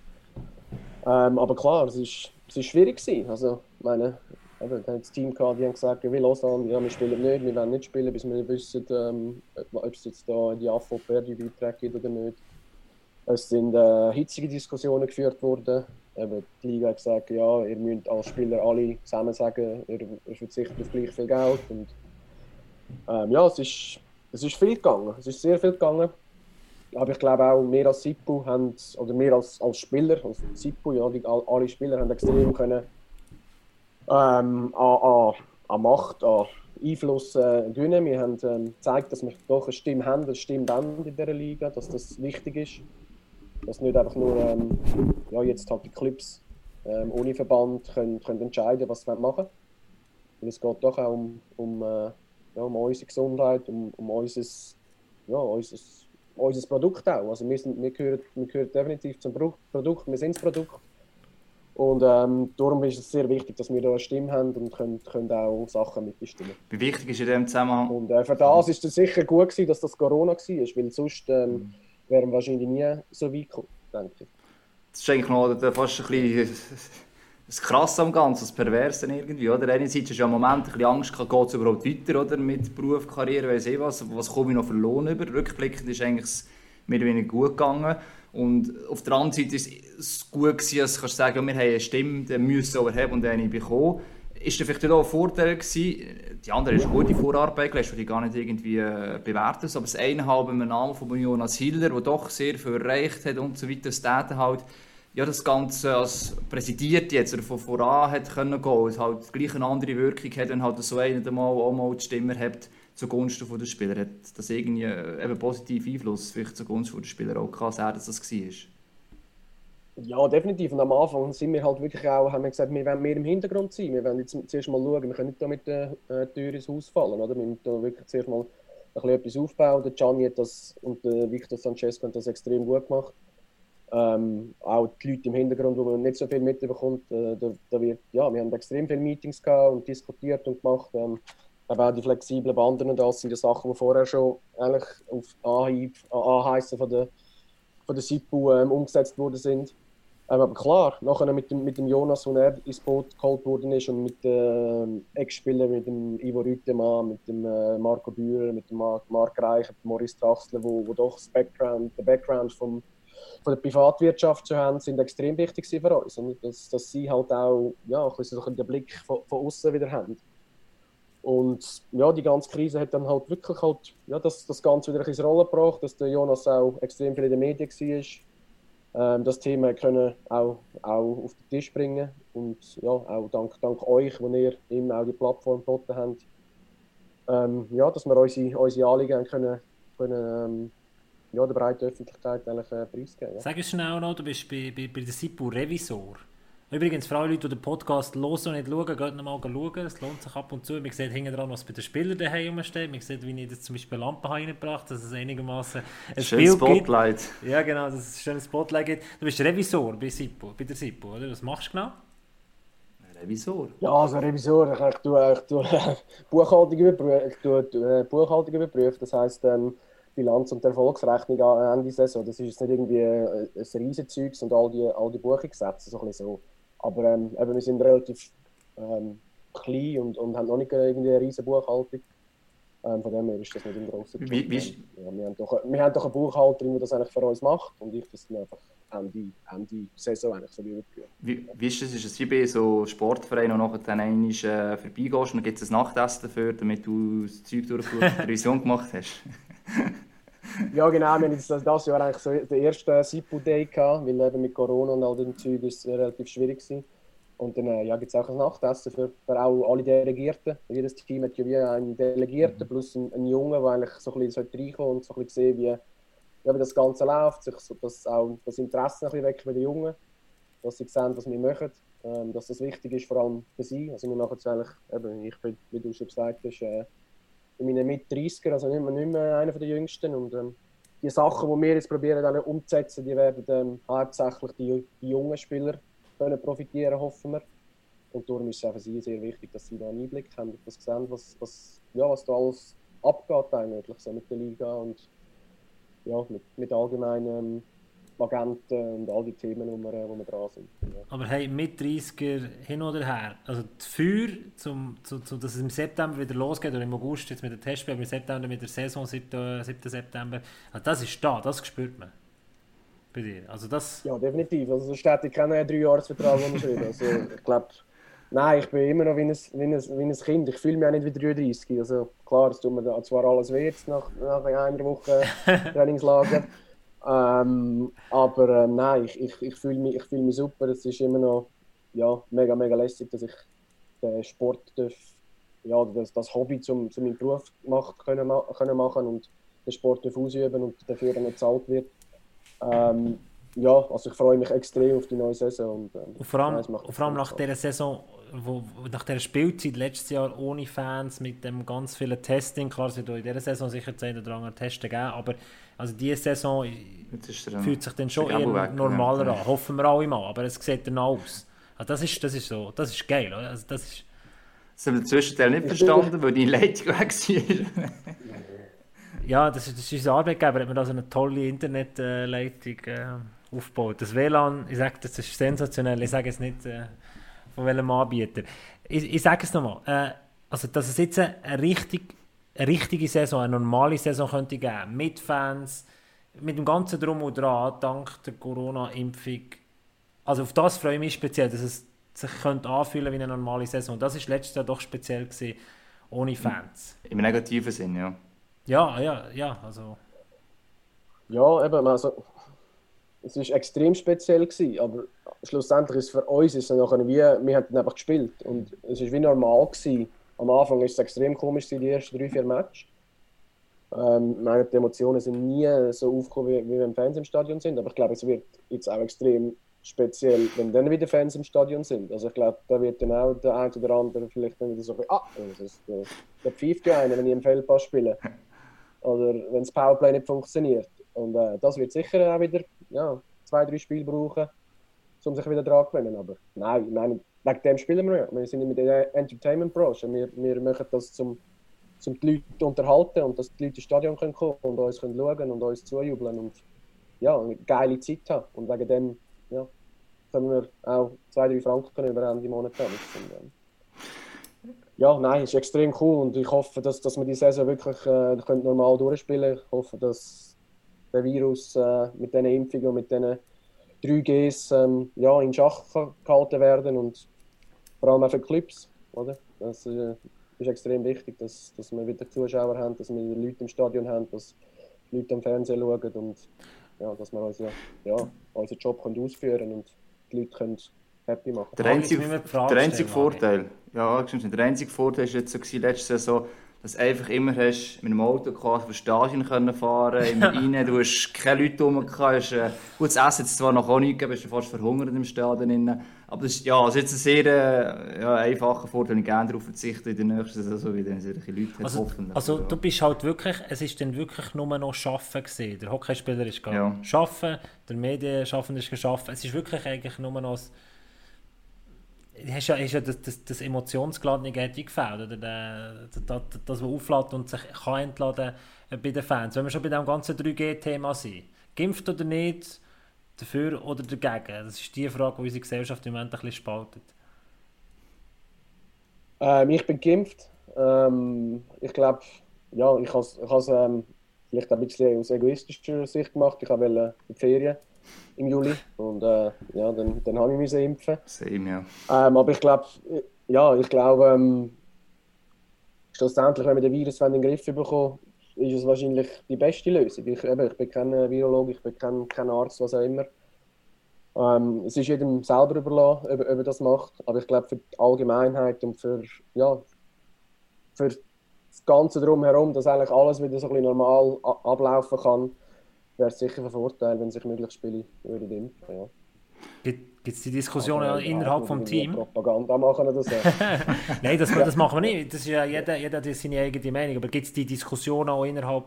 Speaker 4: Ähm, aber klar, es ist, es ist schwierig gewesen. Also, meine, eben, da das Team gehabt, die haben gesagt, wir Lausanne, ja, wir spielen nicht, wir wollen nicht spielen, bis wir nicht wissen, ähm, ob es jetzt da in die AFO die Beiträge gibt oder nicht. Es sind äh, hitzige Diskussionen geführt worden. Eben, die Liga hat gesagt, ja, ihr müsst als Spieler alle zusammen sagen, ihr, ihr verzichtet auf gleich viel Geld. Und, ähm, ja, es ist, es ist viel gegangen. Es ist sehr viel gegangen. Aber ich glaube auch, wir als Sipu haben, oder wir als, als Spieler, als Sipu, ja, die, alle Spieler haben extrem können, ähm, an, an, an Macht, an Einfluss äh, gewinnen. Wir haben ähm, gezeigt, dass wir doch eine Stimme haben, eine Stimme in dieser Liga, dass das wichtig ist. Dass nicht einfach nur ähm, ja, jetzt halt die Clubs ähm, ohne Verband können, können entscheiden, was sie machen wollen. Es geht doch auch um, um, äh, ja, um unsere Gesundheit, um, um unser, ja, unser Produkt auch. Also wir, sind, wir, gehören, wir gehören definitiv zum Produkt, wir sind das Produkt. Und ähm, darum ist es sehr wichtig, dass wir da eine Stimme haben und können, können auch Sachen mitbestimmen.
Speaker 2: Wie wichtig ist in dem Zusammenhang?
Speaker 4: Und äh, für das ist es sicher gut gewesen, dass das Corona war, weil sonst ähm, mhm. wären wir wahrscheinlich nie so weit gekommen, denke ich.
Speaker 2: Das ist eigentlich noch fast ein bisschen das Krasse am Ganzen, das Perverse irgendwie, oder? Einerseits du ja im Moment ein bisschen Angst, geht es überhaupt weiter, oder? Mit Beruf, Karriere, weiss ich was, was komme ich noch für Lohn über? Rückblickend ist eigentlich oder weniger gut gegangen. Und auf der anderen Seite war es gut, gewesen, dass du sagen wir haben eine Stimme, die müssen wir haben und eine bekommen. Ist das vielleicht auch ein Vorteil gewesen? Die andere ist gute Vorarbeit die ich gar nicht irgendwie äh, bewerten aber das eine halt im Namen von Jonas Hiller, der doch sehr viel erreicht hat und so weiter, das Täten halt, ja, das Ganze als präsidiert jetzt oder von voran hat können gehen, es halt gleich eine andere Wirkung hat, wenn halt so einer mal auch mal die Stimme hat zugunsten der Spieler. Hat das irgendwie äh, eben positiven Einfluss vielleicht zugunsten der Spieler auch gehabt, dass er das war?
Speaker 4: Ja, definitiv. Und am Anfang sind wir halt wirklich auch, haben wir gesagt, wir wollen mehr im Hintergrund sein. Wir wollen jetzt zuerst mal schauen, wir können nicht da mit der äh, Tür ins Haus fallen. Oder? Wir müssen da wirklich zuerst mal ein bisschen etwas aufbauen. Der Gianni hat das und der Victor Sanchez haben das extrem gut gemacht. Ähm, auch die Leute im Hintergrund, wo man nicht so viel mitbekommt, äh, da, da, wird, ja, wir haben extrem viele Meetings gehabt und diskutiert und gemacht. Ähm, aber auch die flexiblen Banden und das sind die Sachen, die vorher schon eigentlich auf Anhieb, Anheißen von der, von der SIPU ähm, umgesetzt worden sind. Ähm, aber klar, nachher mit dem, mit dem Jonas, wo er ins Boot geholt worden ist und mit den äh, Ex-Spielern, mit dem Ivo Rütemann, mit dem äh, Marco Bührer, mit dem Marc, Marc Reich, mit Maurice Traxler, wo, wo doch das Background, der Background vom, von der Privatwirtschaft zu haben, sind extrem wichtig für uns. Und dass, dass sie halt auch ja, ein bisschen den Blick von, von außen wieder haben. Und ja, die ganze Krise hat dann halt wirklich halt, ja, das, das Ganze wieder ins Rollen gebracht, dass der Jonas auch extrem viel in den Medien war. Ähm, das Thema können auch, auch auf den Tisch bringen. Und ja, auch dank, dank euch, wo ihr ihm auch die Plattform geboten habt, ähm, ja, dass wir unsere, unsere Anliegen können, können ähm, ja, der breiten Öffentlichkeit eigentlich äh, preisgeben. Ja.
Speaker 1: Sag es schnell noch, du bist bei, bei, bei der SIPU Revisor. Übrigens, für alle Leute, die den Podcast los und nicht schauen, geht noch mal schauen. Es lohnt sich ab und zu. Man sieht hinten dran, was bei den Spielern daheim steht. Man sieht, wie ich das zum Beispiel Lampen reingebracht habe, dass es einigermaßen
Speaker 2: ein Schönes Spotlight.
Speaker 1: Gibt. Ja, genau, dass es ein schönes Spotlight gibt. Du bist Revisor bei, Sipo, bei der SIPO, oder? Was machst du genau?
Speaker 2: Revisor?
Speaker 4: Ja, also Revisor, ich, ich tue, ich tue Buchhaltung überprüfen. Ich tue äh, Buchhaltung überprüfen. Das heisst, ähm, Bilanz und Erfolgsrechnung am Ende Saison. Das ist jetzt nicht irgendwie ein, ein Riesenzeugs und all die, all die Buchungssätze, so ein bisschen so. Aber ähm, eben, wir sind relativ ähm, klein und, und haben noch nicht irgendwie eine riesige Buchhaltung. Ähm, von dem her ist das nicht ein grosser
Speaker 2: wie, wie
Speaker 4: ja, wir, haben doch, wir haben doch eine Buchhalterin, die das eigentlich für uns macht und ich das dann einfach Ende, Ende Saison eigentlich so
Speaker 2: überprüfe. Wie, wie ist das? Ist es wie bei so Sportvereinen, wo nachher dann einmal äh, vorbeigehst und dann gibt es ein Nachtessen dafür, damit du das Zeug durch die Revision gemacht hast?
Speaker 4: ja, genau. Wir haben jetzt das Jahr eigentlich so den ersten SIPU-Day gehabt, weil eben mit Corona und all dem Zeug ist es relativ schwierig war. Und dann äh, ja, gibt es auch ein Nachtessen für, für auch alle Delegierten. Jedes Team hat ja wie einen Delegierten mhm. plus einen, einen Jungen, der eigentlich so ein bisschen reinkommen und so ein bisschen sehen, wie, ja, wie das Ganze läuft, sich so, dass auch das Interesse ein bisschen weg bei den Jungen, dass sie sehen, was wir machen, ähm, dass das wichtig ist, vor allem für sie. Also wir machen es eigentlich, eben, ich bin, wie du schon gesagt hast, äh, in meinen Mit-30er, also nicht mehr, nicht mehr einer der Jüngsten. Und ähm, die Sachen, die wir jetzt probieren umzusetzen, die werden ähm, hauptsächlich die, die jungen Spieler können profitieren, hoffen wir. Und darum ist es für sie sehr wichtig, dass sie da einen Einblick haben, dass sie sehen, was, was, ja, was da alles abgeht eigentlich so mit der Liga und ja, mit, mit allgemeinen Agenten und all die Themen, wo wir, wo wir dran sind. Ja.
Speaker 1: Aber hey, mit 30er hin oder her, also das Feuer, zum, zu, zu, dass es im September wieder losgeht, oder im August jetzt mit der Testspiel, aber im September mit der Saison, 7. 7. September, also das ist da, das spürt man bei dir. Also das...
Speaker 4: Ja, definitiv. Also sonst hätte ich keinen Dreijahresvertrag unterschrieben. Also ich glaube, nein, ich bin immer noch wie ein, wie ein, wie ein Kind. Ich fühle mich auch nicht wie 33. Also klar, es tut mir zwar alles weh nach, nach einer Woche Trainingslager. Ähm, aber ähm, nein, ich, ich, ich fühle mich, ich fühl mich super. Es ist immer noch ja, mega, mega lässig, dass ich den Sport darf, ja, das, das Hobby zum, zu meinem Beruf mach, können, können machen und den Sport darf ausüben und dafür dann bezahlt wird. Ähm, ja, also ich freue mich extrem auf die neue Saison. Und, ähm,
Speaker 1: Und vor allem, und vor allem nach dieser Saison, wo, nach dieser Spielzeit letztes Jahr ohne Fans, mit dem ganz vielen Testing, klar, es wird auch in dieser Saison sicher das eine oder andere Testen geben, aber also diese Saison
Speaker 2: ähm,
Speaker 1: fühlt sich dann schon
Speaker 2: der
Speaker 1: eher
Speaker 2: weg,
Speaker 1: normaler
Speaker 2: ja.
Speaker 1: an, hoffen wir alle mal, aber es sieht dann aus. Also das ist, das ist so, das ist geil? Also das ist,
Speaker 2: Das haben wir zwischendurch nicht verstanden, weil die Leitung weg war.
Speaker 1: ja, das ist, das ist unser Arbeitgeber, hat mir da so eine tolle Internetleitung äh, aufgebaut. Das WLAN, ich sage, das ist sensationell, ich sage es nicht äh, von welchem Anbieter. Ich, ich sage es nochmal, äh, also dass es jetzt eine, richtig, eine richtige Saison, eine normale Saison könnte geben, mit Fans, mit dem ganzen Drum und Dran, dank der Corona-Impfung. Also auf das freue ich mich speziell, dass es sich könnte anfühlen wie eine normale Saison. Das ist letztes Jahr doch speziell gewesen, ohne Fans.
Speaker 2: Im negativen Sinn, ja.
Speaker 1: Ja, ja, ja, also...
Speaker 4: Ja, eben, also, es war extrem speziell, gewesen, aber schlussendlich ist es für uns ist es nachher wie, wir haben dann einfach gespielt und es war wie normal. Gewesen. Am Anfang war es extrem komisch, die ersten drei, vier Matches. Ähm, meine, die Emotionen sind nie so aufgekommen, wie, wie wenn Fans im Stadion sind, aber ich glaube, es wird jetzt auch extrem speziell, wenn dann wieder Fans im Stadion sind. Also ich glaube, da wird dann auch der eine oder andere vielleicht dann wieder so, ah, das ist, äh, der pfeift ja einer, wenn ich im Feldpass spiele. Oder wenn das Powerplay nicht funktioniert. Und äh, das wird sicher auch wieder ja, zwei, drei Spiele brauchen, um sich wieder dran zu gewöhnen. Aber nein, ich meine, wegen dem spielen wir ja. Wir sind mit der Entertainment-Branche. Wir, wir machen das, zum, zum die Leute zu unterhalten und dass die Leute ins Stadion können kommen und uns können schauen und uns zujubeln und ja, eine geile Zeit haben. Und wegen dem ja, können wir auch zwei, drei Franken über Ende Monat haben. Ja, nein, ist extrem cool und ich hoffe, dass, dass wir die Saison wirklich äh, können normal durchspielen Ich hoffe, dass der Virus äh, mit diesen Impfungen und mit diesen 3Gs ähm, ja, in Schach gehalten werden und vor allem auch für die Clubs. Oder? Das äh, ist extrem wichtig, dass, dass wir wieder Zuschauer haben, dass wir Leute im Stadion haben, dass Leute am Fernsehen schauen und ja, dass wir unseren, ja, unseren Job können ausführen können und die Leute können happy machen
Speaker 2: Der einzige, der einzige Vorteil, ja, der einzige Vorteil war jetzt so gewesen, letzte Saison, dass du einfach immer hast mit dem Auto quasi vom Stadion können fahren immer rein, du hast keine Leute rum, hast, äh, gut, das Essen es zwar noch auch nicht gegeben, bist du fast verhungert im Stadion, drin, aber das ist, ja, das ist jetzt ein sehr äh, ja, einfacher Vorteil, ich gerne darauf verzichte in der nächsten Saison wieder, wenn solche Leute hat,
Speaker 1: Also,
Speaker 2: hoffentlich.
Speaker 1: also
Speaker 2: ja.
Speaker 1: du bist halt wirklich, es ist dann wirklich nur noch Schaffen gesehen. Der Hockeyspieler ist
Speaker 2: Ja.
Speaker 1: gegangen. Schaffen, der Medienschaffende ist geschaffen. Es ist wirklich eigentlich nur noch das, du hast ja, hast ja das, das, das emotionsgeladene gefällt, oder der, das, das, was auflädt und sich kann entladen bei den Fans. Wenn wir schon bei dem ganzen 3G-Thema sind, geimpft oder nicht, dafür oder dagegen? Das ist die Frage, die unsere Gesellschaft im Moment ein bisschen spaltet.
Speaker 4: Ähm, ich bin geimpft. Ähm, ich glaube, ja, ich habe es ähm, vielleicht ein bisschen aus egoistischer Sicht gemacht. Ich wollte in die Ferien im Juli und äh, ja, dann, dann habe ich mich impfen.
Speaker 2: Same, ja.
Speaker 4: Ähm, aber ich glaube, ja, ich glaube, ähm, schlussendlich, wenn wir den Virus in den Griff bekommen, ist es wahrscheinlich die beste Lösung. Ich, eben, ich bin kein Virologe, ich bin kein, kein Arzt, was auch immer. Ähm, es ist jedem selber überlassen, ob, ob er das macht. Aber ich glaube, für die Allgemeinheit und für, ja, für das Ganze drumherum, dass eigentlich alles wieder so ein bisschen normal ablaufen kann, wäre es sicher ein Vorteil, wenn sich möglichst Spiele würden impfen. Ja.
Speaker 1: Gibt es die Diskussion
Speaker 4: Aber,
Speaker 1: innerhalb
Speaker 4: ja,
Speaker 1: vom
Speaker 4: irgendwie
Speaker 1: Team?
Speaker 4: Propaganda machen oder so.
Speaker 1: Nein, das, das machen wir nicht. Das ist ja jeder, jeder hat seine eigene Meinung. Aber gibt es die Diskussion auch innerhalb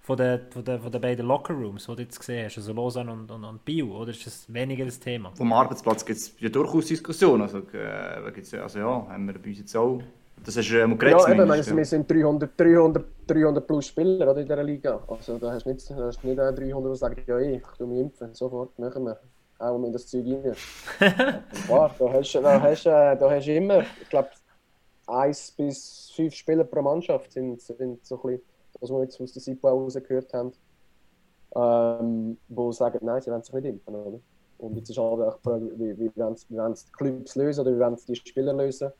Speaker 1: von der, von der, von der beiden Lockerrooms, die du jetzt gesehen hast, also Lausanne und, und, und Bio? Oder ist das weniger ein Thema?
Speaker 2: Vom Arbeitsplatz gibt es ja durchaus Diskussionen. Also, äh, gibt's, also ja, haben wir bei uns jetzt auch Das hast du ähm,
Speaker 4: ja, eben, meine, wir sind 300, 300, 300 plus Spieler oder, in dieser Liga. Also da hast du nicht, da hast nicht 300, die sagen, ja, ich tu mich impfen, sofort, machen wir. Auch in das Zeug rein. Klar, da hast, da, hast, äh, da hast du immer, ich glaube, eins bis fünf Spieler pro Mannschaft sind, sind so ein bisschen, was wir jetzt aus der SIPO rausgehört haben, ähm, die sagen, nein, sie wollen sich nicht impfen. Oder? Und jetzt ist halt auch die Frage, wie, wie wollen die Clubs lösen oder wie wollen die Spieler lösen.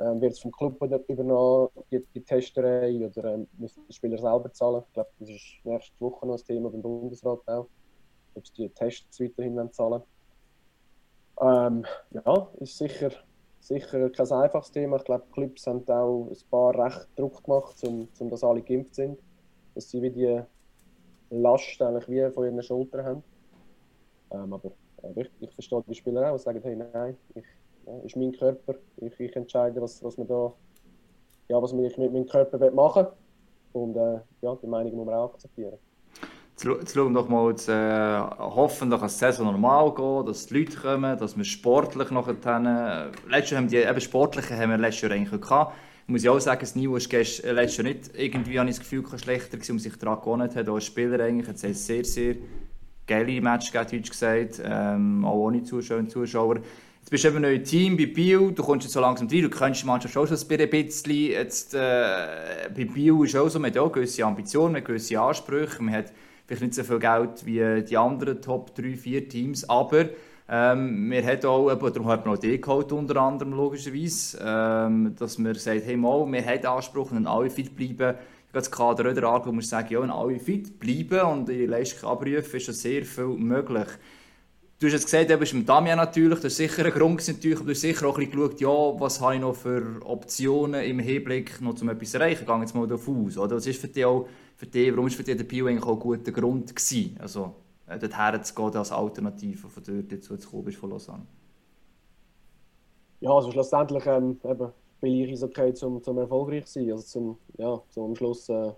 Speaker 4: Ähm, wird es vom Club übernommen, die, die Testerei, oder ähm, müssen die Spieler selber zahlen? Ich glaube, das ist nächste Woche noch ein Thema beim Bundesrat auch, ob sie die Tests weiterhin zahlen ähm, Ja, ist sicher, sicher kein einfaches Thema. Ich glaube, Clubs haben auch ein paar recht Druck gemacht, um, um dass alle geimpft sind, dass sie wie die Last eigentlich wie von ihren Schultern haben. Ähm, aber ich, ich verstehe die Spieler auch, die sagen, hey, nein, ich ist mein Körper. Ich, ich entscheide, was, was, man da, ja, was ich mit meinem Körper machen will. Und äh, ja, die Meinung muss man auch akzeptieren.
Speaker 2: Jetzt schauen wir doch mal, jetzt, äh, hoffentlich dass die Saison normal geht, dass die Leute kommen, dass wir sportlich noch äh, letztes Jahr haben die eben sportliche haben wir letztes Jahr eigentlich gehabt. Ich muss ja auch sagen, das Niveau war äh, letztes Jahr nicht irgendwie, habe ich das Gefühl, schlechter gewesen, um sich daran gewohnt hat. Auch Spieler eigentlich, jetzt haben sehr, sehr geile Match gegeben, gesagt, ähm, auch ohne Zuschauer und Zuschauer. Jetzt bist du eben ein Team bei Bio, du kommst jetzt so langsam rein, du kennst die Mannschaft schon ein bisschen. Jetzt, äh, bei Bio ist auch so, man hat auch gewisse Ambitionen, man hat gewisse Ansprüche, man hat vielleicht nicht so viel Geld wie die anderen Top 3, 4 Teams, aber ähm, wir haben auch, eben, darum hat man auch die geholt, unter anderem logischerweise, ähm, dass man sagt, hey mal, wir haben Anspruch und alle fit bleiben. Das Kader oder angeschaut, muss sagen, ja, wenn alle fit bleiben und ihre Leistung abrufen, ist das sehr viel möglich. Du hast jetzt gesagt, du bist mit Damian natürlich, das ist sicher ein Grund natürlich, aber du hast sicher auch ein bisschen geschaut, ja, was habe ich noch für Optionen im Hinblick noch um etwas zu erreichen, ich gehe jetzt mal davon aus, oder? Was ist für dich auch, für dich, warum ist für dich der Pio eigentlich auch ein guter Grund gewesen, also äh, dorthin zu gehen als Alternative von dort du gekommen bist von Lausanne?
Speaker 4: Ja, also schlussendlich ähm, eben, will ich okay, zum, zum erfolgreich zu sein, also zum, ja, zum am Schluss äh,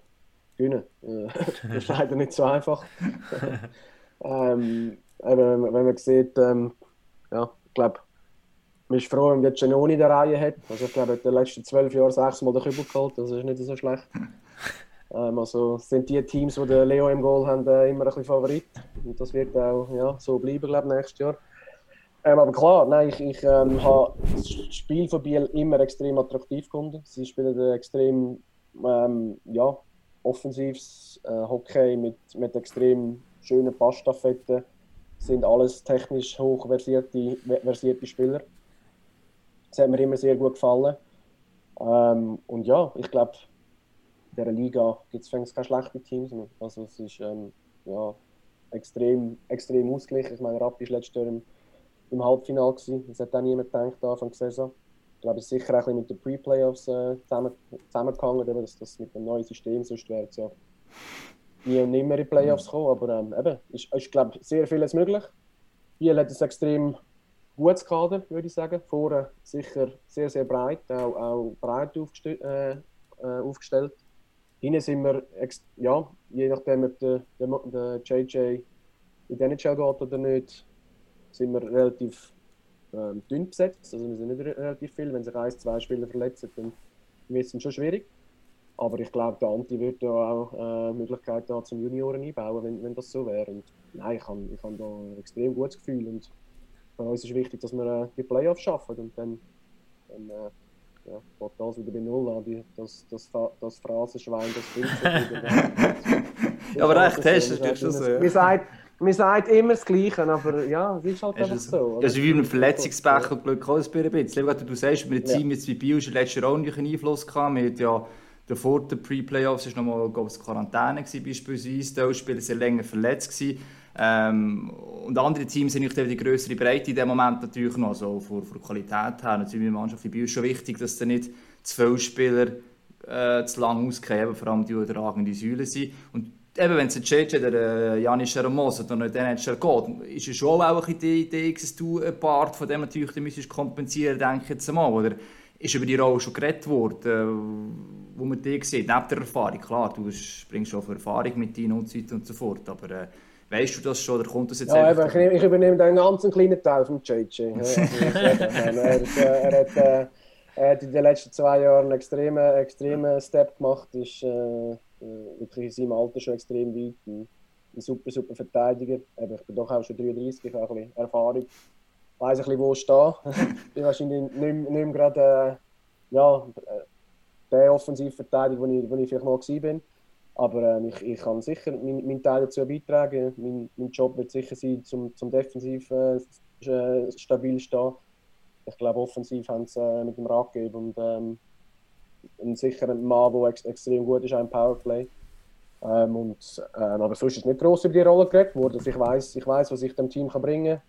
Speaker 4: gewinnen. Äh, das ist leider nicht so einfach. ähm, eben, wenn man sieht, ähm, ja, ich glaube, man ist froh, wenn man jetzt Genoni in der Reihe hat. Also ich glaube, in den letzten zwölf Jahren sechs Mal den Kübel geholt, das ist nicht so schlecht. Ähm, also sind die Teams, die den Leo im Goal haben, äh, immer ein bisschen Favorit. Und das wird auch ja, so bleiben, glaube ich, nächstes Jahr. Ähm, aber klar, nein, ich, ich ähm, habe das Spiel von Biel immer extrem attraktiv gefunden. Sie spielen extrem ähm, ja, offensives äh, Hockey mit, mit extrem schönen Passstaffetten sind alles technisch hochversierte versierte Spieler. Das hat mir immer sehr gut gefallen. Ähm, und ja, ich glaube, in dieser Liga gibt es keine schlechten Teams mehr. Also es ist ähm, ja, extrem, extrem ausgeglichen. Ich meine, Rappi war letztes Jahr im, im Halbfinale. Gewesen. Das hat auch niemand gedacht, Anfang der Saison. Ich glaube, es ist sicher auch ein bisschen mit den Pre-Playoffs äh, zusammen, zusammengehangen, dass das mit dem neuen System, sonst wäre nie und nimmer in die Playoffs kommen. Aber ähm, eben, ist, ist glaube sehr vieles möglich. Biel hat ein extrem gutes Kader, würde ich sagen. Vorne sicher sehr, sehr breit, auch, auch breit aufgestell, äh, äh, aufgestellt. Hinten sind wir, ja, je nachdem, ob der, der, der JJ in den NHL geht oder nicht, sind wir relativ ähm, dünn besetzt. Also wir sind nicht relativ viel. Wenn sich ein, zwei Spieler verletzen, dann wird es schon schwierig. Aber ich glaube, der Anti wird ja auch äh, Möglichkeiten haben, zum Junioren einbauen, wenn, wenn das so wäre. Und nein, ich habe ich hab da ein extrem gutes Gefühl. Und für uns ist wichtig, dass wir äh, die Playoffs schaffen. Und dann, dann äh, ja, geht das wieder bei Null an. Die, das, das, das Phrasenschwein, das
Speaker 2: ja, aber recht hast du schon so.
Speaker 4: Man sagt, man sagt immer das Gleiche, aber ja, es ist halt einfach so.
Speaker 2: Das ist wie mit Verletzungsbecher Glück auch ein bisschen. Du sagst, mit dem Team jetzt wie Bio ist letztes Jahr auch nicht Einfluss gehabt. Wir ja Davor der Pre-Playoffs war noch mal Quarantäne gewesen, beispielsweise. Die Spieler waren länger verletzt. Ähm, und andere Teams haben die größere Breite in dem Moment natürlich noch, also von, von Qualität her. Natürlich in der Mannschaft ist es schon wichtig, dass da nicht zwölf Spieler äh, zu lang ausgehen, vor allem die, die tragende Säule sind. Und eben, wenn es ein JJ oder Janis Ramos oder nicht den geht, ist es schon auch die Idee, dass du ein Part von dem natürlich kompensieren denke ich jetzt mal. Oder ist über die Rolle schon geredet worden? Wo man dich sieht, neben der Erfahrung, klar, du bringst schon Erfahrung mit dir und so weiter und so fort, aber äh, weißt du das schon, oder kommt das jetzt
Speaker 4: ja, eben, ich, ich, übernehme einen ganz kleinen Teil vom JJ. er, er, hat, Er hat in den letzten zwei Jahren einen extremen, extremen Step gemacht. Ist äh, äh, wirklich in seinem Alter schon extrem weit. Ein, ein super, super Verteidiger. Eben, ich bin doch auch schon 33, ich habe ein bisschen Erfahrung. Ich weiß ein bisschen, wo ich stehe. ich bin wahrscheinlich nicht, gerade äh, ja, äh, der Offensivverteidiger, wo ich, wo ich vielleicht mal bin. Aber ähm, ich, ich kann sicher meinen mein Teil dazu beitragen. Mein, mein Job wird sicher sein, zum, zum defensiv äh, äh, stabil stehen. Ich glaube, offensiv haben sie äh, mit dem Rad gegeben und ähm, ein sicherer Mann, der ex extrem gut ist, auch im Powerplay. Ähm, und, ähm, aber sonst ist nicht groß über die Rolle geredet worden. Also ich weiß, ich was ich dem Team kann bringen.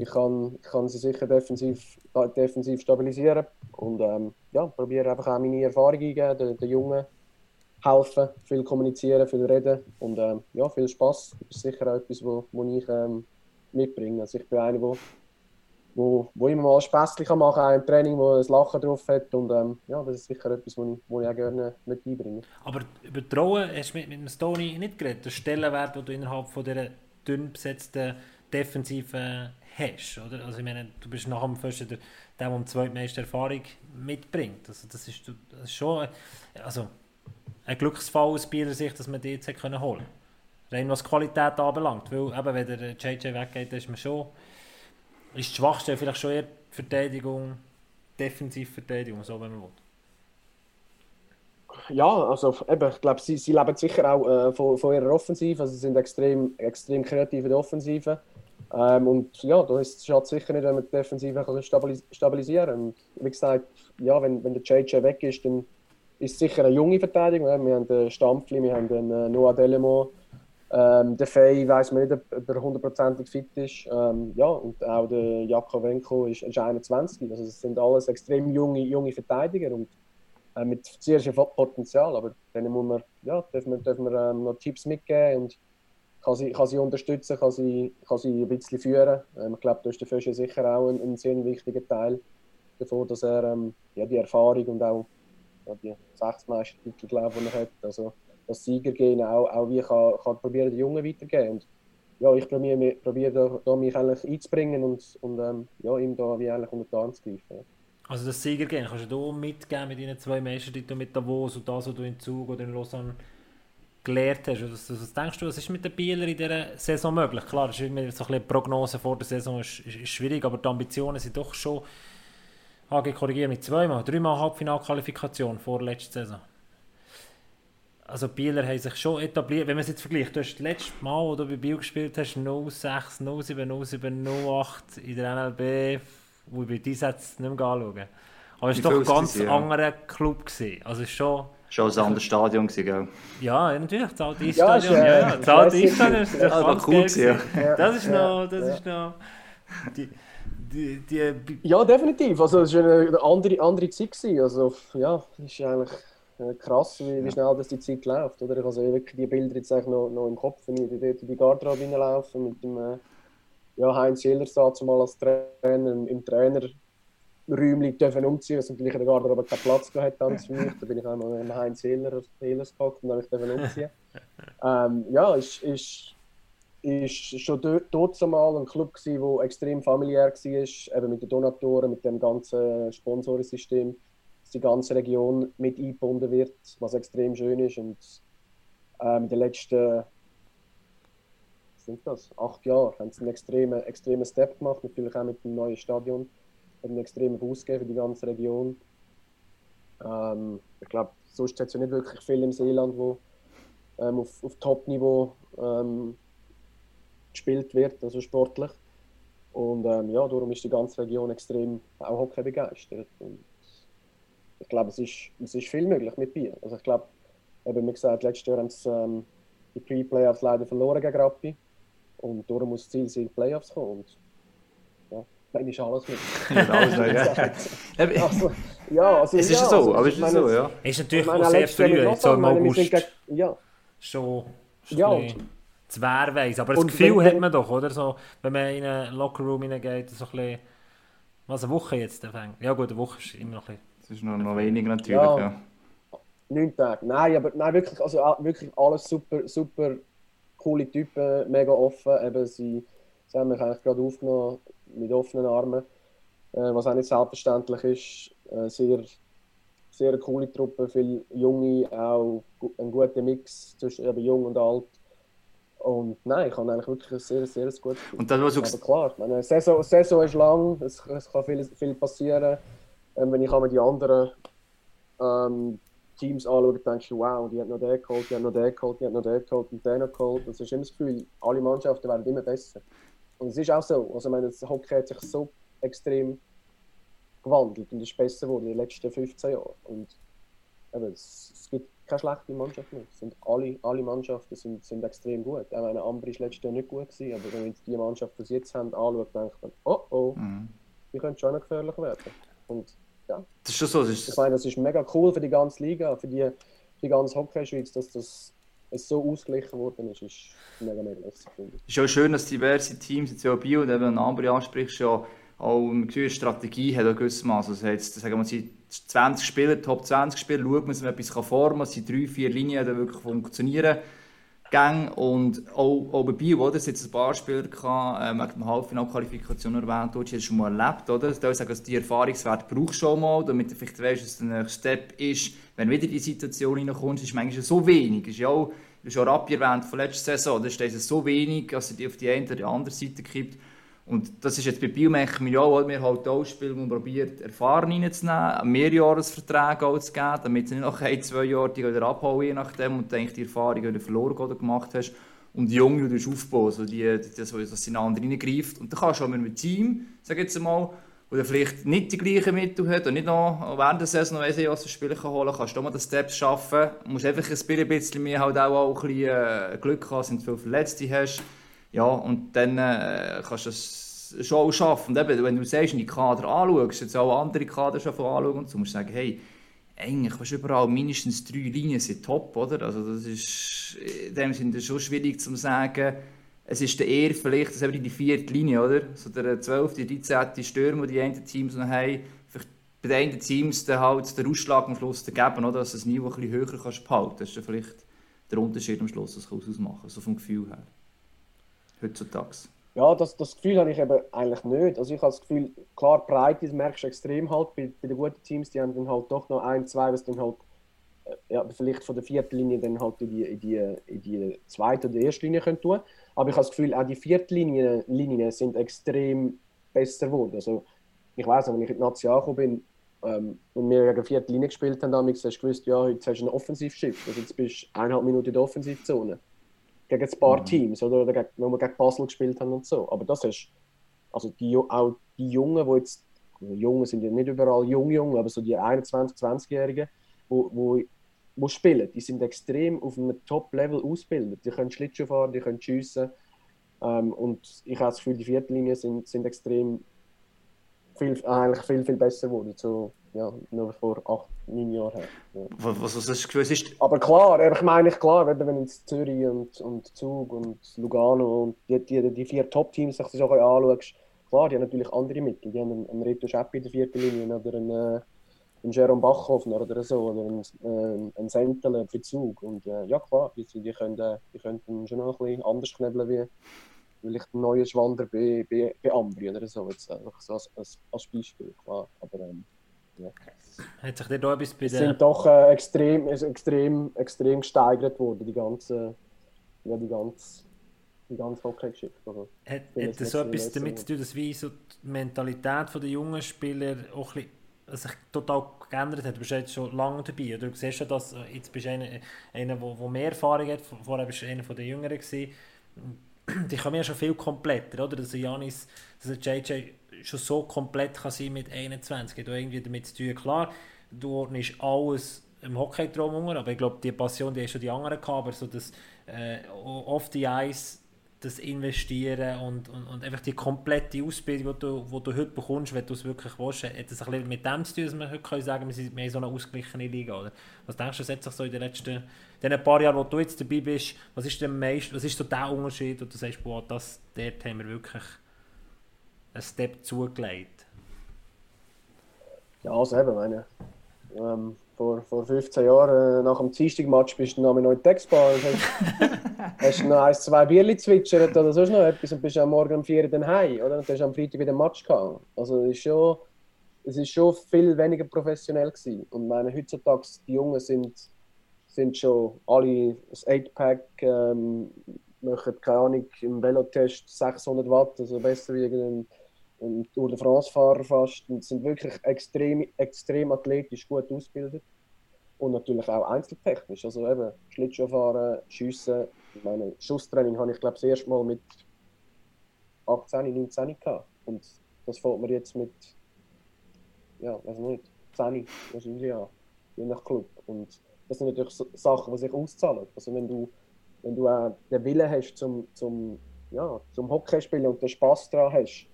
Speaker 4: Ich kann, ich kann sie sicher defensiv, da- defensiv stabilisieren und ähm, ja, probiere einfach auch meine Erfahrung eingeben, den, den Jungen helfen, viel kommunizieren, viel reden und ähm, ja, viel Spaß. Ist sicher auch etwas, wo, ich ähm, mitbringe. Also ich bin einer, wo, wo, wo immer mal kann machen kann, auch im Training, wo ein Lachen drauf hat und ähm, ja, das ist sicher etwas, wo ich, ich auch gerne mit einbringe.
Speaker 1: Aber über Rolle hast du mit, mit dem Stoney nicht geredet. Der Stellenwert, den du innerhalb von dieser dünn besetzten Defensive hast. Oder? Also ich meine, du bist nach dem First der, der, der am zweitmeiste Erfahrung mitbringt. Also das ist, das ist schon äh, also ein Glücksfall aus Bieler Sicht, dass man die jetzt holen Rein was Qualität anbelangt. Weil eben, wenn der JJ weggeht, ist man schon ist die Schwachstelle vielleicht schon eher die Verteidigung, Defensivverteidigung, so wenn man will.
Speaker 4: Ja, also eben, ich glaube, sie, sie leben sicher auch äh, von, von ihrer Offensive. Also sie sind extrem, extrem kreativ in der Offensive. Ähm, und ja, da ist es schadet sicher nicht, wenn man die Defensive stabilisieren. Und wie gesagt, ja, wenn, wenn der JJ weg ist, dann ist es sicher eine junge Verteidigung. Wir haben den Stampfli, wir haben den äh, Noah Delemo. Ähm, der Fey weiß man nicht, ob ob er hundertprozentig fit ist. Ähm, ja, und auch der Jakovenko ist, ist 21. Also es sind alles extrem junge, junge Verteidiger. Und äh, mit sehr viel Potenzial, aber denen muss man, ja, dürfen wir, dürfen wir ähm, noch Tipps mitgeben und kann sie, kann sie unterstützen, kann sie, kann sie ein bisschen führen. Ähm, ich glaube, da ist der Fischer sicher auch ein, ein sehr wichtiger Teil davon, dass er ähm, ja, die Erfahrung und auch ja, die sechs Meistertitel, glaube ich, hat, also das Siegergehen auch, auch wie kann, kann probieren, den Jungen weitergeben. Und ja, ich probiere, probiere da, da mich eigentlich einzubringen und, und ähm, ja, ihm da wie eigentlich unter die Arme zu greifen. Ja.
Speaker 1: Also das Siegergehen, kannst du mitgeben mit deinen zwei Meistertiteln mit Davos und das, was du in Zug oder in Lausanne gelernt hast? Was, was denkst du, was ist mit den Bielern in dieser Saison möglich? Klar, das ist immer so ein bisschen die Prognose vor der Saison ist, ist, ist schwierig, aber die Ambitionen sind doch schon, HG korrigiere mich, zweimal, dreimal Halbfinalqualifikation vor der letzten Saison. Also die Bieler haben sich schon etabliert, wenn man es jetzt vergleicht, du hast das letzte Mal, wo du bei Biel gespielt hast, 06, 07, 07, 08 in der NLB, wo ich bei dir jetzt nicht mehr anschauen. Aber es war doch ein
Speaker 2: es
Speaker 1: ganz
Speaker 2: ja.
Speaker 1: anderer Club. Gewesen. Also es schon,
Speaker 2: Schon ein anderes Stadion gewesen, gell?
Speaker 1: ja, natürlich, das alte
Speaker 4: äh,
Speaker 1: Ja, ja, das alte. Eisstadion ist
Speaker 2: Ja,
Speaker 1: ganz
Speaker 2: cool gewesen.
Speaker 1: Das ist noch, das
Speaker 4: ja.
Speaker 1: ist noch, die, die, die,
Speaker 4: Ja, definitiv. Also, es war eine andere, andere Zeit. Gewesen. Also, ja, es ist eigentlich äh, krass, wie, wie schnell das die Zeit läuft. Oder? Ich habe also wirklich die Bilder jetzt eigentlich noch, noch im Kopf, wenn ich dort in die Garderobe reinlaufe mit dem äh, ja, Heinz Schiller mal als Trainer im, im Trainerräumchen dürfen umziehen, was natürlich in der Garderobe keinen Platz gehabt hat für mich. Da bin ich einmal dem Heinz Schillers gehockt und dann ich dürfen umziehen. ähm, ja, ist, ist ist schon do- dort mal ein Club gsi, wo extrem familiär war, eben mit den Donatoren, mit dem ganzen Sponsorensystem, dass die ganze Region mit eingebunden wird, was extrem schön ist und ähm, in den letzten sind das, acht Jahren haben sie einen extremen, extremen Step gemacht, natürlich auch mit dem neuen Stadion, hat einen extremen Ausgeben für die ganze Region. Ähm, ich glaube, sonst hat es ja nicht wirklich viel im Seeland, wo ähm, auf, auf Top-Niveau ähm, gespielt wird, also sportlich. Und ähm, ja, darum ist die ganze Region extrem auch Hockey begeistert. Und ich glaube, es ist, es ist viel möglich mit Bier. Also ich glaube, eben wie gesagt, letztes Jahr haben sie ähm, die Pre-Playoffs leider verloren gegen Rappi. Und darum muss das Ziel sein, Playoffs kommen. Und ja, ist alles mit.
Speaker 2: Ja, alles neu, ja.
Speaker 4: Also, ja, also,
Speaker 2: Es
Speaker 4: ja,
Speaker 2: ist so,
Speaker 4: also,
Speaker 2: aber es ist
Speaker 4: meine,
Speaker 2: so, ja.
Speaker 1: ist
Speaker 4: Ich
Speaker 1: natürlich
Speaker 4: meine,
Speaker 1: auch sehr früh, jetzt so
Speaker 4: Lausanne,
Speaker 1: im August,
Speaker 4: gegen- Ja,
Speaker 1: schon, schon
Speaker 4: Ja,
Speaker 1: Zwerweis. Aber das
Speaker 4: und
Speaker 1: Gefühl
Speaker 4: wenn-
Speaker 1: hat man doch, oder? So, wenn man in einen Lockerroom hineingeht, so ein bisschen, was, eine Woche jetzt fängt. Ja gut, eine Woche ist immer noch ein bisschen.
Speaker 2: Das ist noch, noch wenig natürlich,
Speaker 4: Ja.
Speaker 2: ja.
Speaker 4: Neun Tage. Nein, aber nein, wirklich, also wirklich alles super, super coole Typen, mega offen. Eben, sie, sie haben mich eigentlich gerade aufgenommen mit offenen Armen. äh, was auch nicht selbstverständlich ist. Äh, sehr, sehr eine coole Truppe, viele Junge, auch ein guter Mix zwischen eben jung und alt. Und nein, ich habe eigentlich wirklich ein sehr, sehr gutes Gefühl.
Speaker 2: Und dann, was du
Speaker 4: Aber klar, meine, Saison, Saison ist lang, es, es kann viel, viel passieren. Ähm, wenn ich auch mal die anderen ähm, Teams anschaue, denke ich, wow, die haben noch den geholt, die haben noch den geholt, die haben noch den geholt und den noch geholt. Und es ist immer das Gefühl, alle Mannschaften werden immer besser. Und es ist auch so. Also, ich meine, das Hockey hat sich so extrem gewandelt und ist besser geworden in den letzten 15 Jahren. Und eben, es, es gibt keine schlechte Mannschaft mehr. Es sind alle, alle Mannschaften sind, sind extrem gut. Auch meine Ambri war letztes Jahr nicht gut, gewesen, aber wenn man die Mannschaft, die sie jetzt haben, anschaut, denkt man, oh oh,
Speaker 2: Mhm.
Speaker 4: die können schon noch gefährlich werden. Und ja,
Speaker 2: Das ist schon so. Das
Speaker 4: ich
Speaker 2: ist,
Speaker 4: meine, das ist mega cool für die ganze Liga, für die, für die ganze Hockey-Schweiz, dass das es so ausgeglichen worden ist, ist mega, mega lässig.
Speaker 2: Es ist auch schön, dass diverse Teams, jetzt ja Bio und eben Ambri ansprichst, ja auch eine Strategie hat, auch gewissermaßen. Also jetzt, sagen wir sind 20 Spieler, Top 20 Spieler, schaut man, dass man etwas formen kann, dass die drei, vier Linien dann wirklich funktionieren. Gang und auch, auch bei Bio, oder? Es hat ein paar Spieler gehabt, ähm, wegen der Halbfinalqualifikation erwähnt, du hast das schon mal erlebt, oder? Da sagen, dass die Erfahrungswerte brauchst du schon mal, damit du vielleicht weißt, was der nächste Step ist, wenn wieder die Situation reinkommst, ist manchmal so wenig. Ist ja auch, du hast ja Rappi erwähnt von letzter Saison, da ist es so wenig, dass er die auf die eine oder die andere Seite kippt. Und das ist jetzt bei Biomech mir auch, wir halt auch spielen und probiert, erfahren reinzunehmen, Mehrjahresverträge auch zu geben, damit du nicht nach ein, zwei Jahren die wieder abhauen, je nachdem, und denkst, die Erfahrung, die du verloren oder gemacht hast, und die Jungen, die aufbauen, also die, die, das, das ineinander reingreift. Und dann kannst du auch mit einem Team, sag jetzt mal, wo der vielleicht nicht die gleichen Mittel hat und nicht noch während der Saison noch weiss was du Spiele kann holen kann, kannst du auch mal den Steps schaffen. Du musst einfach ein bisschen mehr halt auch, auch ein bisschen, äh, Glück haben, wenn du viele Verletzte hast. Ja, und dann äh, kannst du das schon auch schaffen. Und eben, wenn du sagst, die Kader anschaust, jetzt auch andere Kader schon anschauen und so, musst du sagen, hey, eigentlich kannst du überall mindestens drei Linien sind top, oder? Also das ist in dem Sinne schon schwierig zu sagen. Es ist der eher vielleicht, das eben die vierte Linie, oder? So der 12., 13. Stürmer, die einen Teams noch haben, vielleicht bei den einen Teams dann halt den Ausschlag am Schluss geben, oder? dass du das Niveau ein bisschen höher kannst behalten. Das ist dann vielleicht der Unterschied am Schluss, das kann ausmachen, so vom Gefühl her. Heutzutage.
Speaker 4: Ja, das, das Gefühl habe ich eben eigentlich nicht. Also ich habe das Gefühl, klar, Breite merkst du extrem halt bei, bei den guten Teams, die haben dann halt doch noch ein, zwei, was dann halt äh, ja, vielleicht von der vierten Linie dann halt in die, in die, in die zweite oder erste Linie können tun. Aber ich habe das Gefühl, auch die vierten Linien, sind extrem besser geworden. Also ich weiß, wenn ich in die Nazi angekommen bin ähm, und wir gegen vierte Linie gespielt haben, damals, hast du gewusst, ja, jetzt hast du ein Offensivschiff. Also jetzt bist du eineinhalb Minuten in der Offensivzone gegen ein paar Teams, oder, oder gegen, wenn wir gegen Basel gespielt haben und so. Aber das ist, also die, auch die Jungen, die jetzt, die Jungen sind ja nicht überall jung, jung, aber so die 21-, 20-Jährigen, wo, wo, wo spielen, die sind extrem auf einem Top-Level ausgebildet. Die können Schlittschuh fahren, die können schiessen. Ähm, und ich habe das Gefühl, die Viertellinien sind, sind extrem viel, eigentlich viel, viel besser geworden. So, ja, nur vor acht, neun Jahren her. Ja.
Speaker 2: Was, was, hast du gewusst? Ist,
Speaker 4: Aber klar, ich meine, klar, wenn jetzt Zürich und, und Zug und Lugano und die, die, die vier Top-Teams sich auch anschaust, klar, die haben natürlich andere Mittel. Die haben einen, einen Reto Scheppi in der vierten Linie oder einen, äh, einen Jerome Bachhoffner oder so, oder einen, äh, einen Sentele für Zug. Und äh, ja, klar, die, die, können, äh, die könnten schon noch ein bisschen anders knebeln wie vielleicht ein neuer Schwander bei, bei, bei Ambri oder so, jetzt einfach so als, als, als Beispiel, klar. Aber ähm, ja.
Speaker 1: Hat sich der da etwas bei der...
Speaker 4: sind doch äh, extrem, ist extrem, extrem gesteigert worden, die ganze, ja, die ganze, die ganze Hockey-Geschichte. Also,
Speaker 1: Hat, hat das so etwas damit zu tun, dass wie so die Mentalität der jungen Spieler auch ein bisschen, sich total geändert hat? Du bist jetzt schon lange dabei, oder? Du siehst ja, dass äh, jetzt bist du einer, einer der, der mehr Erfahrung hat, vorher bist du einer der Jüngeren gewesen. Die kommen ja schon viel kompletter, oder? Dass Janis, dass JJ schon so komplett kann sein mit 21. Hat auch irgendwie damit zu tun, klar, du ordnest alles im Hockey drum herum, aber ich glaube, die Passion, die haben schon die anderen gehabt, aber so das äh, off the ice das Investieren und, und, und einfach die komplette Ausbildung, die du, die du heute bekommst, wenn du es wirklich willst, hat das ein bisschen mit dem zu tun, dass wir heute können sagen wir sind mehr so eine ausgeglichene Liga. Oder? Was denkst du, hat sich so in den letzten in den paar Jahren, wo du jetzt dabei bist, was ist, der meist, was ist so der Unterschied, wo du sagst, boah, das, dort haben wir wirklich einen Step zugelegt?
Speaker 4: ja, also eben, meine, ähm, vor, vor 15 Jahren, äh, nach dem Dienstag-Match, bist du noch in der Textbar hast, hast noch ein, zwei Bierli zwitschert oder sonst noch etwas und bist am Morgen um 4 Uhr dann heim, oder? Und du hast am Freitag wieder einen Match gehabt. Also es ist schon, es ist schon viel weniger professionell gewesen. Und meine, heutzutage, die Jungen sind, sind schon alle das 8-Pack, ähm, machen, keine Ahnung, im Velotest 600 Watt, also besser wie irgendein ein Tour de France-Fahrer fast. Und sind wirklich extrem, extrem athletisch gut ausgebildet. Und natürlich auch einzeltechnisch. Also eben Schlittschuhfahren, Schiessen. Ich meine, Schusstraining habe ich glaube das erste Mal mit 18, 19 gehabt. Und das fällt mir jetzt mit, ja, weiß nicht, 10 wahrscheinlich an. Je nach Club. Und das sind natürlich Sachen, die sich auszahlen. Also wenn du, wenn du auch den Willen hast zum, zum, ja, zum Hockey spielen und den Spass daran hast,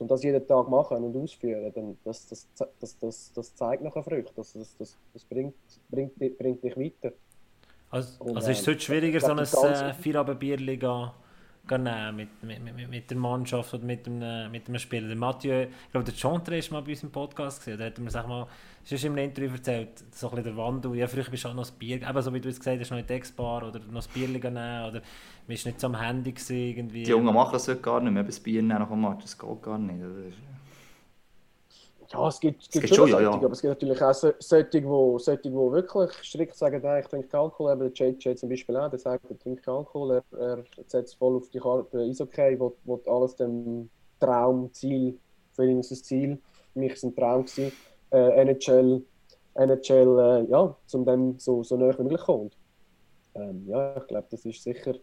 Speaker 4: um das jeden Tag machen und ausführen, dann das, das, das, das, das zeigt nachher Früchte. Das, das, das, das bringt, bringt, bringt dich weiter.
Speaker 1: Also,
Speaker 4: Und,
Speaker 1: also ist es
Speaker 4: ähm,
Speaker 1: heute schwieriger, so ein
Speaker 4: die ganze-
Speaker 1: äh, gehen nehmen mit, mit, mit, mit der Mannschaft oder mit einem, mit einem Spieler. Der Mathieu, ich glaube, der Chantre ist mal bei uns im Podcast gesehen. Da hat er mir sag mal, ist schon im Interview erzählt, so ein bisschen der Wandel. Ja, früher bist du auch noch das Bier, eben so wie du es gesagt hast, noch in die Ex-Bar oder noch das gehen nehmen oder man ist nicht so am Handy gewesen, irgendwie.
Speaker 2: Die Jungen machen das heute gar nicht mehr, eben das Bier nehmen nach dem Match, das geht gar nicht. Das
Speaker 4: Ja, es gibt, es gibt
Speaker 2: gibt
Speaker 4: schon,
Speaker 2: schon, ja, ja.
Speaker 4: aber es gibt natürlich auch so- solche, die, wirklich strikt sagen, nein, ich trinke Alkohol. Eben der JJ zum Beispiel auch, der sagt, er trinkt Alkohol, er, er setzt voll auf die Karte Eishockey, will, will alles dem Traum, Ziel, für ihn ist es Ziel, für mich es ein Traum. Gewesen. Äh, NHL, NHL äh, ja, zum dem so, so näher wie möglich kommt. Ähm, ja, ich glaube, das ist sicher,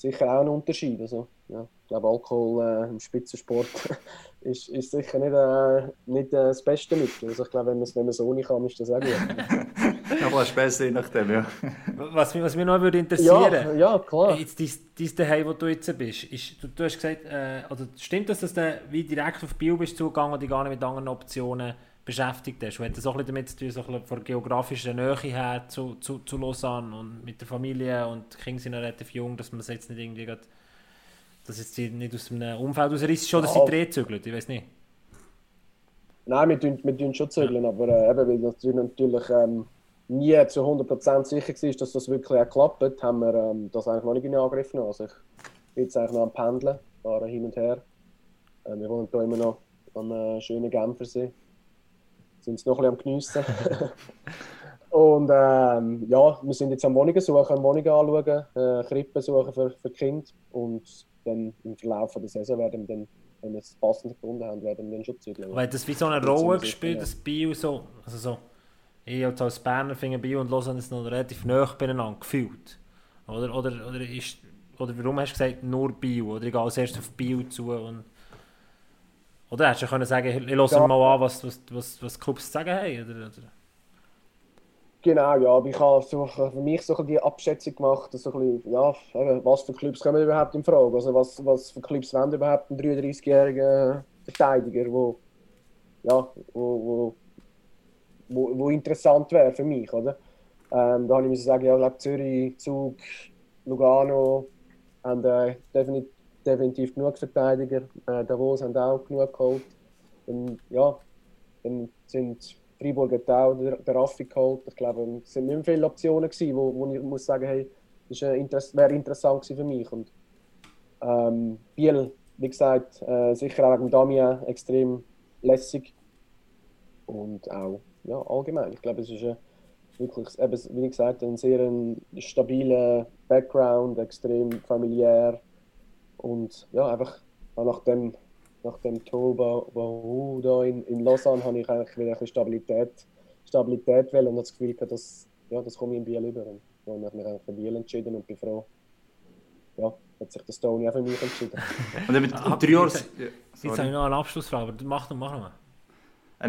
Speaker 4: sicher auch ein Unterschied. Also, ja, ich glaube, Alkohol äh, im Spitzensport ist, ist sicher nicht, äh, nicht äh, das beste Mittel. Also ich glaube, wenn man es wenn man's ohne kann, ist das auch gut.
Speaker 2: noch ein besser, je nachdem, ja.
Speaker 1: Was, mich- was mich noch würde interessieren
Speaker 4: ja, ja, klar.
Speaker 1: Jetzt dein, dein Daheim, wo du jetzt bist, ist, du, du hast gesagt, äh, oder stimmt das, dass du wie direkt auf Bio bist zugegangen und dich gar nicht mit anderen Optionen beschäftigt hast? Und hat das auch ein bisschen damit zu tun, so ein bisschen von der geografischen Nähe her zu, zu, zu Lausanne und mit der Familie und die Kinder sind noch relativ jung, dass man es jetzt nicht irgendwie grad, dass jetzt die nicht aus einem Umfeld rausreißt, schon, dass sie
Speaker 4: Ja.
Speaker 1: drehzügeln, ich weiß nicht.
Speaker 4: Nein, wir tun, wir tun schon zügeln, aber äh, eben, weil natürlich, natürlich ähm, nie zu 100% sicher war, dass das wirklich auch klappt, haben wir ähm, das eigentlich noch nicht in Angriff genommen. Also ich bin jetzt eigentlich noch am Pendeln, fahre hin und her. Äh, wir wohnen hier immer noch am äh, schönen Genfersee. Sind es noch ein bisschen am Geniessen. und ähm, ja, wir sind jetzt am Wohnungen suchen, Wohnungen anschauen, äh, Krippen suchen für, für Kinder. Und dann im Verlauf der Saison werden wir dann, wenn wir es passend gefunden haben, werden wir dann schon zügeln.
Speaker 1: Weil das wie so eine Rolle gespielt,
Speaker 4: sicher,
Speaker 1: das Bio so, also so, ich als als Berner finde Bio und Lausanne ist noch relativ nah beieinander gefühlt. Oder, oder, oder, ist, oder warum hast du gesagt, nur Bio? Oder ich gehe als erstes auf Bio zu und... Oder hättest du können sagen, ich höre
Speaker 4: Ja.
Speaker 1: mal an, was, was, was, was die Clubs zu sagen haben? Oder, oder?
Speaker 4: Genau, ja, aber ich habe so, für mich so die Abschätzung gemacht, so ein bisschen, ja, was für Clubs kommen überhaupt in Frage? Also was, was für Clubs wollen überhaupt einen 33-jährigen Verteidiger, wo, ja, wo, wo, wo, wo interessant wäre für mich, oder? Ähm, da habe ich müssen sagen, ja, Zürich, Zug, Lugano haben äh, definitiv, definitiv genug Verteidiger. Äh, Davos haben auch genug geholt. Und, ja, dann sind Freiburg hat auch der, Raffi geholt. Ich glaube, es sind nicht viele Optionen gewesen, wo, wo ich muss sagen, hey, das äh, wäre interessant für mich. Und, ähm, Biel, wie gesagt, äh, sicher auch wegen Damien extrem lässig. Und auch ja, allgemein. Ich glaube, es ist äh, wirklich, eben, wie gesagt ein sehr ein stabiler Background, extrem familiär. Und ja, einfach nach dem, nach dem Toba da in, in Lausanne habe ich eigentlich wieder ein bisschen Stabilität, Stabilität wollen und habe das Gefühl gehabt, dass, ja, das komme ich in Biel über. Und dann habe ich mich eigentlich für Biel entschieden und bin froh, ja, hat sich der Stony auch für mich entschieden.
Speaker 2: Und dann mit
Speaker 1: Ah,
Speaker 2: drei Jahren...
Speaker 1: jetzt- habe ich noch eine Abschlussfrage, aber mach noch, mach noch mal.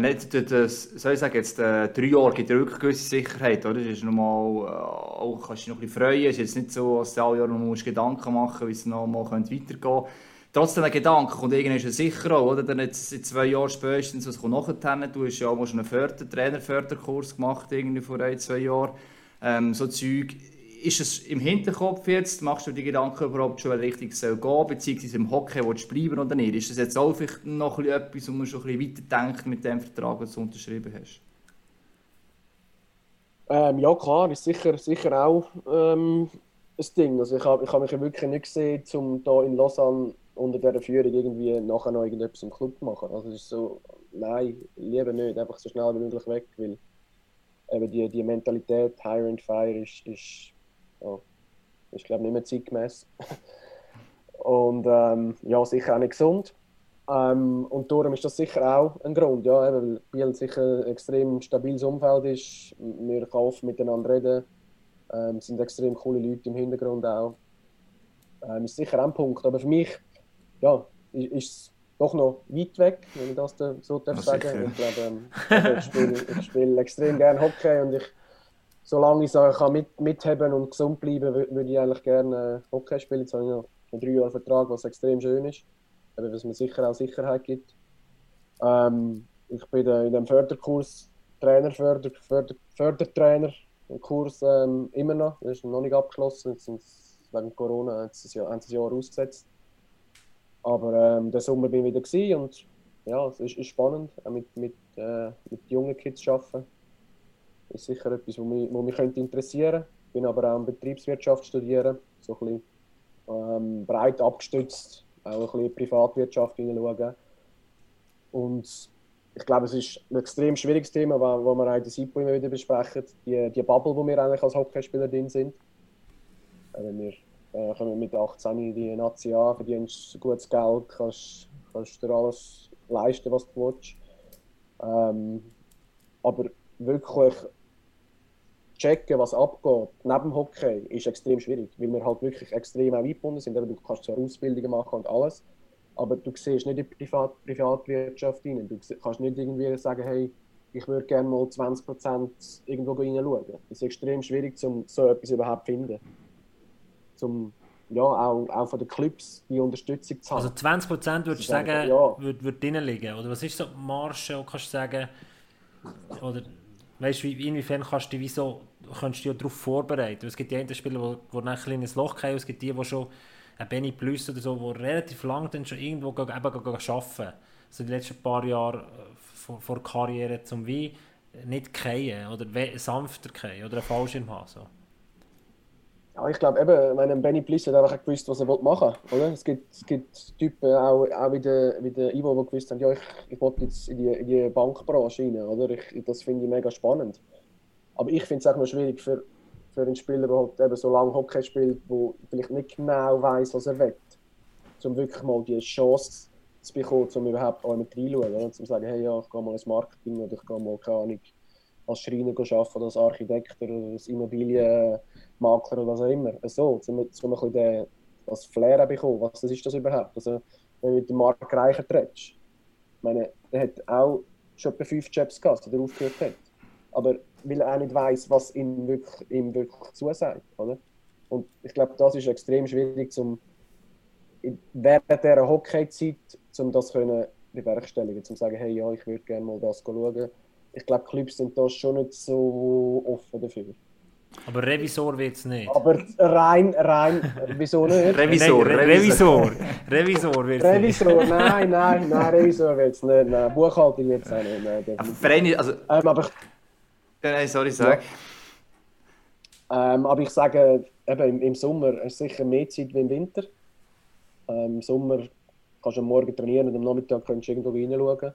Speaker 2: Nicht, das, soll ich sagen, jetzt, äh, drei Jahre gibt wirklich gewisse Sicherheit, oder? Das ist nochmal, äh, auch, kannst dich noch ein bisschen freuen. Es ist jetzt nicht so, dass du alle Jahre noch musst Gedanken machen wie es noch mal könnte weitergehen könnte. Trotzdem ein Gedanke, und irgendwann er sicher auch, oder? Dann jetzt in zwei Jahren spätestens, was kommt nachher? Du hast ja auch mal schon einen Förder Trainerförderkurs gemacht, irgendwie vor ein, zwei Jahren. Ähm, so Zeug. Ist es im Hinterkopf jetzt? Machst du die Gedanken überhaupt schon, welche Richtung es soll gehen beziehungsweise im Hockey willst du bleiben oder nicht? Ist das jetzt auch vielleicht noch etwas, wo man schon ein bisschen weiterdenkt mit dem Vertrag, den du unterschrieben hast?
Speaker 4: Ähm, ja, klar, ist sicher, sicher auch ähm, ein Ding. Also ich habe ich hab mich wirklich nicht gesehen, um hier in Lausanne unter dieser Führung irgendwie nachher noch irgendetwas im Club zu machen. Also es ist so, nein, lieber nicht, einfach so schnell wie möglich weg, weil eben die, die Mentalität, Hire and Fire, ist, ist, ja, ist glaube nicht mehr zeitgemäß. Und ähm, ja, sicher auch nicht gesund. Ähm, und darum ist das sicher auch ein Grund, ja, eben, weil Biel sicher ein extrem stabiles Umfeld ist. Wir können oft miteinander reden. Ähm, es sind extrem coole Leute im Hintergrund auch. Ähm, ist sicher ein Punkt. Aber für mich ja, ist, es doch noch weit weg, wenn ich das da so darf
Speaker 2: Ja,
Speaker 4: sagen. Ich glaube, ähm, ich spiele, ich spiele extrem gerne Hockey und ich, solange ich kann mit, mithaben und gesund bleiben, wür- würde ich eigentlich gerne äh, Hockey spielen. Jetzt habe ich noch einen drei Jahre Vertrag, was extrem schön ist, eben, was mir sicher auch Sicherheit gibt. Ähm, ich bin in dem Förderkurs Trainer, Förder, Förder, Fördertrainer Kurs ähm, immer noch. Das ist noch nicht abgeschlossen. Jetzt es wegen Corona es Jahr, haben sie ein Jahr ausgesetzt. Aber ähm, den Sommer bin ich wieder und ja, es ist, ist spannend, mit, mit, äh, mit jungen Kids zu arbeiten. Das ist sicher etwas, was mich, was mich könnte interessieren Ich bin aber auch in Betriebswirtschaft studieren, so ein bisschen ähm, breit abgestützt, auch ein bisschen in die Privatwirtschaft hineinschauen. Und ich glaube, es ist ein extrem schwieriges Thema, wo, wo wir auch in der SIPO immer wieder besprechen, die, die Bubble, wo wir eigentlich als Hockeyspieler drin sind. Äh, Wenn wir äh, kommen mit 18 in die Nazi an, verdienst gutes Geld, kannst, kannst dir alles leisten, was du willst. Ähm, aber wirklich checken, was abgeht, neben dem Hockey, ist extrem schwierig, weil wir halt wirklich extrem auch eingebunden sind. Du kannst zwar Ausbildungen machen und alles, aber du siehst nicht in die Privat Privatwirtschaft rein. Du kannst nicht irgendwie sagen, hey, ich würde gerne mal 20% irgendwo reinschauen. Es ist extrem schwierig, um so etwas überhaupt zu finden. Zum, ja, auch, auch von den Clubs die Unterstützung zu haben.
Speaker 1: Also 20% würdest du sagen,
Speaker 4: ja.
Speaker 1: würde würd drinnen liegen? Oder was ist so die Marge, kannst du sagen? Oder weißt du, wie- inwiefern kannst du dich so, kannst du dich darauf vorbereiten? Es gibt die einen Spieler, die, ein kleines Loch haben, es gibt die, die schon ein Benny Plus oder so, die relativ lang dann schon irgendwo eben arbeiten. Also die letzten paar Jahre äh, vor, vor Karriere zum wie nicht fallen oder sanfter fallen oder einen Fallschirm haben. So.
Speaker 4: Ja, ich glaube eben, wenn Benny Bliss hat einfach gewusst, was er machen will. Es gibt, es gibt Typen, auch, auch wie der, wie der Ivo, die gewusst haben, ja, ich, ich will jetzt in die, in die Bankbranche rein. Oder? Ich, das finde ich mega spannend. Aber ich finde es auch noch schwierig für, für einen Spieler, der halt eben so lange Hockey spielt, der vielleicht nicht genau weiß, was er will. Um wirklich mal die Chance zu bekommen, um überhaupt auch mit reinschauen. Oder? Um zu sagen, hey, ja, ich gehe mal ins Marketing oder ich gehe mal, keine Ahnung, als Schreiner arbeiten oder als Architekt oder als Immobilienmakler oder was auch immer. So, um, um ein bisschen das Flair bekommen. Was das ist das überhaupt? Also, wenn du mit dem Mark Reicher trittst, ich meine, der hat auch schon etwa fünf Jobs gehabt, die er aufgehört hat. Aber weil er auch nicht weiß, was ihm wirklich, ihm wirklich zusagt. Oder? Und ich glaube, das ist extrem schwierig, zum während dieser Hockey-Zeit, um das können bewerkstelligen, zum sagen, hey, ja, ich würde gerne mal das schauen. Ich glaube, Clubs sind da schon nicht so offen dafür.
Speaker 1: Aber Revisor wird es nicht.
Speaker 4: Aber rein, rein, wieso nicht?
Speaker 2: Revisor,
Speaker 1: Nein, Re-
Speaker 2: Revisor.
Speaker 1: Revisor. Revisor wird es nicht.
Speaker 4: Revisor, nein, nein, nein, Revisor wird es nicht. Nein, Buchhaltung wird es auch nicht. Nein.
Speaker 2: Vereine, also,
Speaker 4: ähm, aber, ich,
Speaker 2: nein, sorry, sag.
Speaker 4: ähm, aber ich sage, eben, im, im Sommer ist sicher mehr Zeit wie im Winter. Ähm, Im Sommer kannst du am Morgen trainieren und am Nachmittag kannst du irgendwo reinschauen.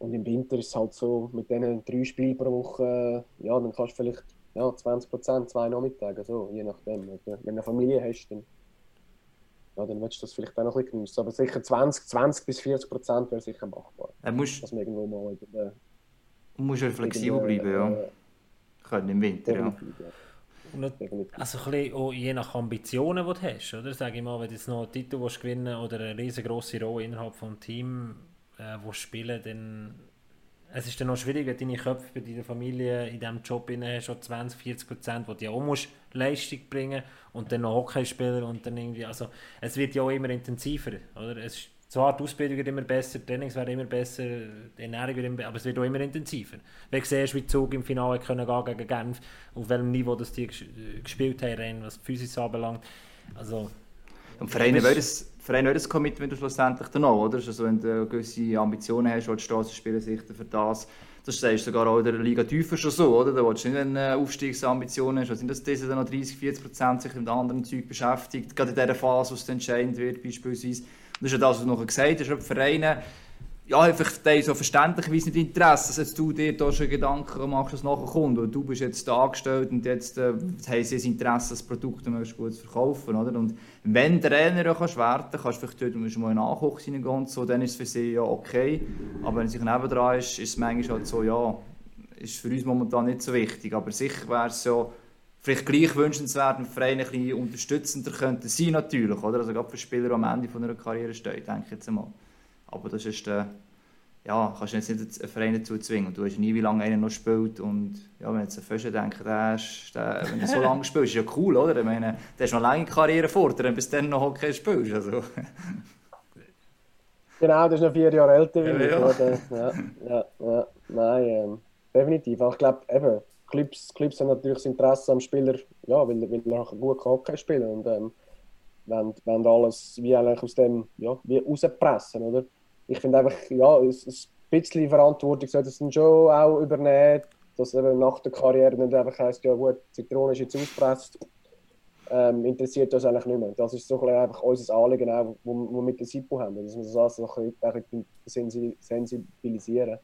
Speaker 4: Und im Winter ist es halt so, mit diesen drei Spielen pro Woche, ja, dann kannst du vielleicht ja, 20 Prozent, zwei Nachmittage, so, je nachdem. Wenn du wenn du eine Familie hast, dann, ja, dann willst du das vielleicht auch noch ein bisschen geniessen. Aber sicher 20, 20 bis 40 Prozent wäre sicher machbar.
Speaker 2: Du musst,
Speaker 4: Dass man irgendwo mal in der,
Speaker 2: musst ja flexibel
Speaker 4: in der,
Speaker 2: bleiben, ja.
Speaker 4: äh,
Speaker 2: Können im Winter, ja.
Speaker 1: Also ein bisschen auch je nach Ambitionen, die du hast, oder? Sag ich mal, wenn du jetzt noch einen Titel willst gewinnen oder eine riesengroße Rolle innerhalb des Teams äh, willst spielen dann es ist dann noch schwierig, wenn deine Köpfe bei deiner Familie in diesem Job hast, schon 20, 40 Prozent, wo du ja auch musst Leistung bringen und dann noch Hockeyspieler und dann irgendwie, also es wird ja auch immer intensiver, oder? Es ist, zwar die Ausbildung wird immer besser, die Trainings werden immer besser, die Ernährung wird immer besser, aber es wird auch immer intensiver. Wenn du siehst, wie Zug im Finale können gehen gegen Genf, auf welchem Niveau das die äh, gespielt haben, was die Physis anbelangt, also
Speaker 2: Und Vereine
Speaker 1: bist-
Speaker 2: das, Verein nicht das Commitment schlussendlich dann auch, oder? Also wenn du gewisse Ambitionen hast, die Straßenspieler sichten für das, das du sogar auch in der Liga tiefer schon so, oder? Da willst du nicht, wenn du Aufstiegsambitionen hast, also sind das diese dann noch 30, 40 Prozent sich mit anderen Zeug beschäftigt, gerade in dieser Phase, wo es entscheidend wird beispielsweise. Das ist ja das, was du noch gesagt hast, Vereine ja, einfach so verständlicherweise nicht Interesse, dass du dir da schon Gedanken machst, was nachher kommt. Und du bist jetzt da angestellt und jetzt äh, haben sie das Interesse, das Produkt möglichst gut zu verkaufen. Oder? Und wenn der Trainer kannst werten kannst vielleicht dort musst du mal nachgucken reingehen und so, dann ist es für sie ja okay. Aber wenn es sich nebendran ist, ist es manchmal halt so, ja, ist für uns momentan nicht so wichtig. Aber sicher wäre es ja vielleicht gleich wünschenswert, wenn Vereine ein bisschen unterstützender könnten sein natürlich. Oder? Also gerade für Spieler, die am Ende von einer Karriere stehen, denke ich jetzt einmal. Aber das ist der, ja, kannst du jetzt nicht einen Verein dazu zwingen. Du weißt nie, wie lange einer noch spielt. Und ja, wenn jetzt ein Fischer denkt, der ist, der, wenn du so lange spielst, ist ja cool, oder? Ich meine, der ist noch lange Karriere vor dir, bis dann noch Hockey spielst. Also.
Speaker 4: Genau, das ist noch vier Jahre älter wie ich. Ja, ja, ja, ja, nein, ähm, definitiv. ich glaube, eben, Clubs, Clubs haben natürlich das Interesse am Spieler, ja, weil, weil er gut Hockey spielen und ähm, wenn, wenn alles wie eigentlich aus dem ja, wie rauspressen, oder? Ich finde einfach, ja, ein, ein bisschen Verantwortung sollte es dann schon auch übernehmen, dass eben nach der Karriere nicht einfach heisst, ja gut, Zitrone ist jetzt ausgepresst, ähm, interessiert uns eigentlich nicht mehr. Das ist so ein einfach unser Anliegen, auch, wo, wo wir mit der SIPO haben, dass wir das also ein bisschen sensibilisieren.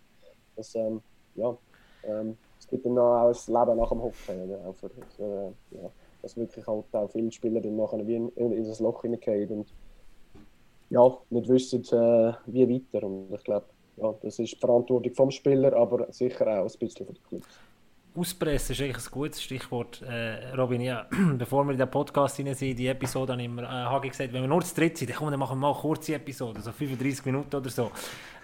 Speaker 4: Dass, ähm, ja, ähm, es gibt dann auch ein Leben nach dem Hockey, auch für, für, äh, ja dass wirklich halt auch viele Spieler dann nachher wie in, in das Loch hineingehen und ja, nicht wissen, äh, wie weiter. Und ich glaube, ja, das ist die Verantwortung vom Spieler, aber sicher auch ein bisschen von den Clubs.
Speaker 1: Auspressen ist eigentlich ein gutes Stichwort, äh, Robin. Ja, bevor wir in den Podcast hinein sind, die Episode, habe ich immer, äh, gesagt, wenn wir nur zu dritt sind, dann, komm, dann machen wir mal eine kurze Episode, so 35 Minuten oder so.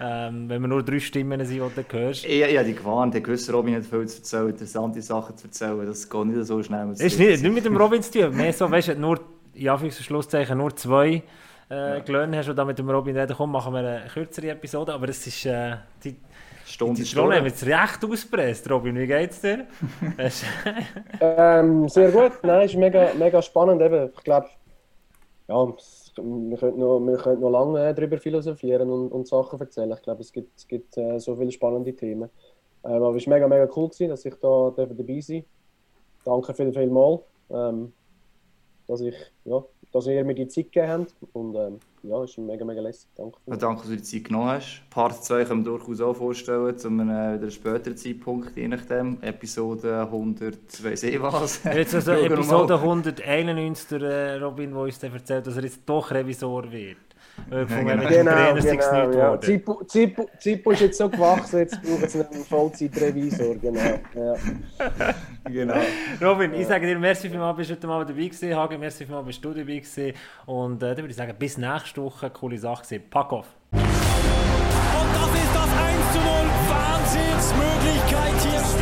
Speaker 1: Ähm, wenn wir nur drei Stimmen sind, die du hörst.
Speaker 2: Ich, ich habe dich gewarnt, ich wusste, Robin hat viel zu erzählen, interessante Sachen zu erzählen. Das geht nicht so schnell.
Speaker 1: Es ist nicht, nicht mit dem Robin zu tun, mehr so, weißt du, nur, in Anführungszeichen, nur zwei äh, ja. gelöhnt hast und dann mit dem Robin reden, komm, machen wir eine kürzere Episode, aber es ist, äh, die, Stunde. Die Rolle haben jetzt recht auspresst. Robin, wie geht's dir?
Speaker 4: ähm, sehr gut. Nein, ist mega, mega spannend. Eben. Ich glaube, ja, wir können noch, wir noch lange darüber philosophieren und, und Sachen erzählen. Ich glaube, es gibt, es gibt äh, so viele spannende Themen. Ähm, aber es war mega, mega cool, gewesen, dass ich da dabei sein Danke viel, viel mal, ähm, dass, ich, ja, dass ihr mir die Zeit gegeben habt. Und, ähm, ja, ist mega, mega lässig. Danke.
Speaker 2: Ja, danke, dass du die Zeit genommen hast. Part 2 können wir durchaus auch vorstellen, zu einem äh, späteren Zeitpunkt, je nachdem. Episode 100, weiß ich was.
Speaker 1: Jetzt also Episode 191, der äh, Robin, der uns erzählt, dass er jetzt doch Revisor wird.
Speaker 4: Äh, von ja, genau, genau, genau ja. Zippo, Zippo, Zippo ist jetzt so gewachsen, jetzt brauchen sie einen Vollzeitrevisor, genau. Ja.
Speaker 1: genau. Robin, ich sage dir, merci vielmals, bist du heute mal dabei gewesen. Hagen, merci vielmals, bist du dabei gewesen. Und äh, dann würde ich sagen, bis nächste Woche, coole Sache gewesen. Pack auf!
Speaker 3: Und das ist das 1 zu 0, Wahnsinnsmöglichkeit hier.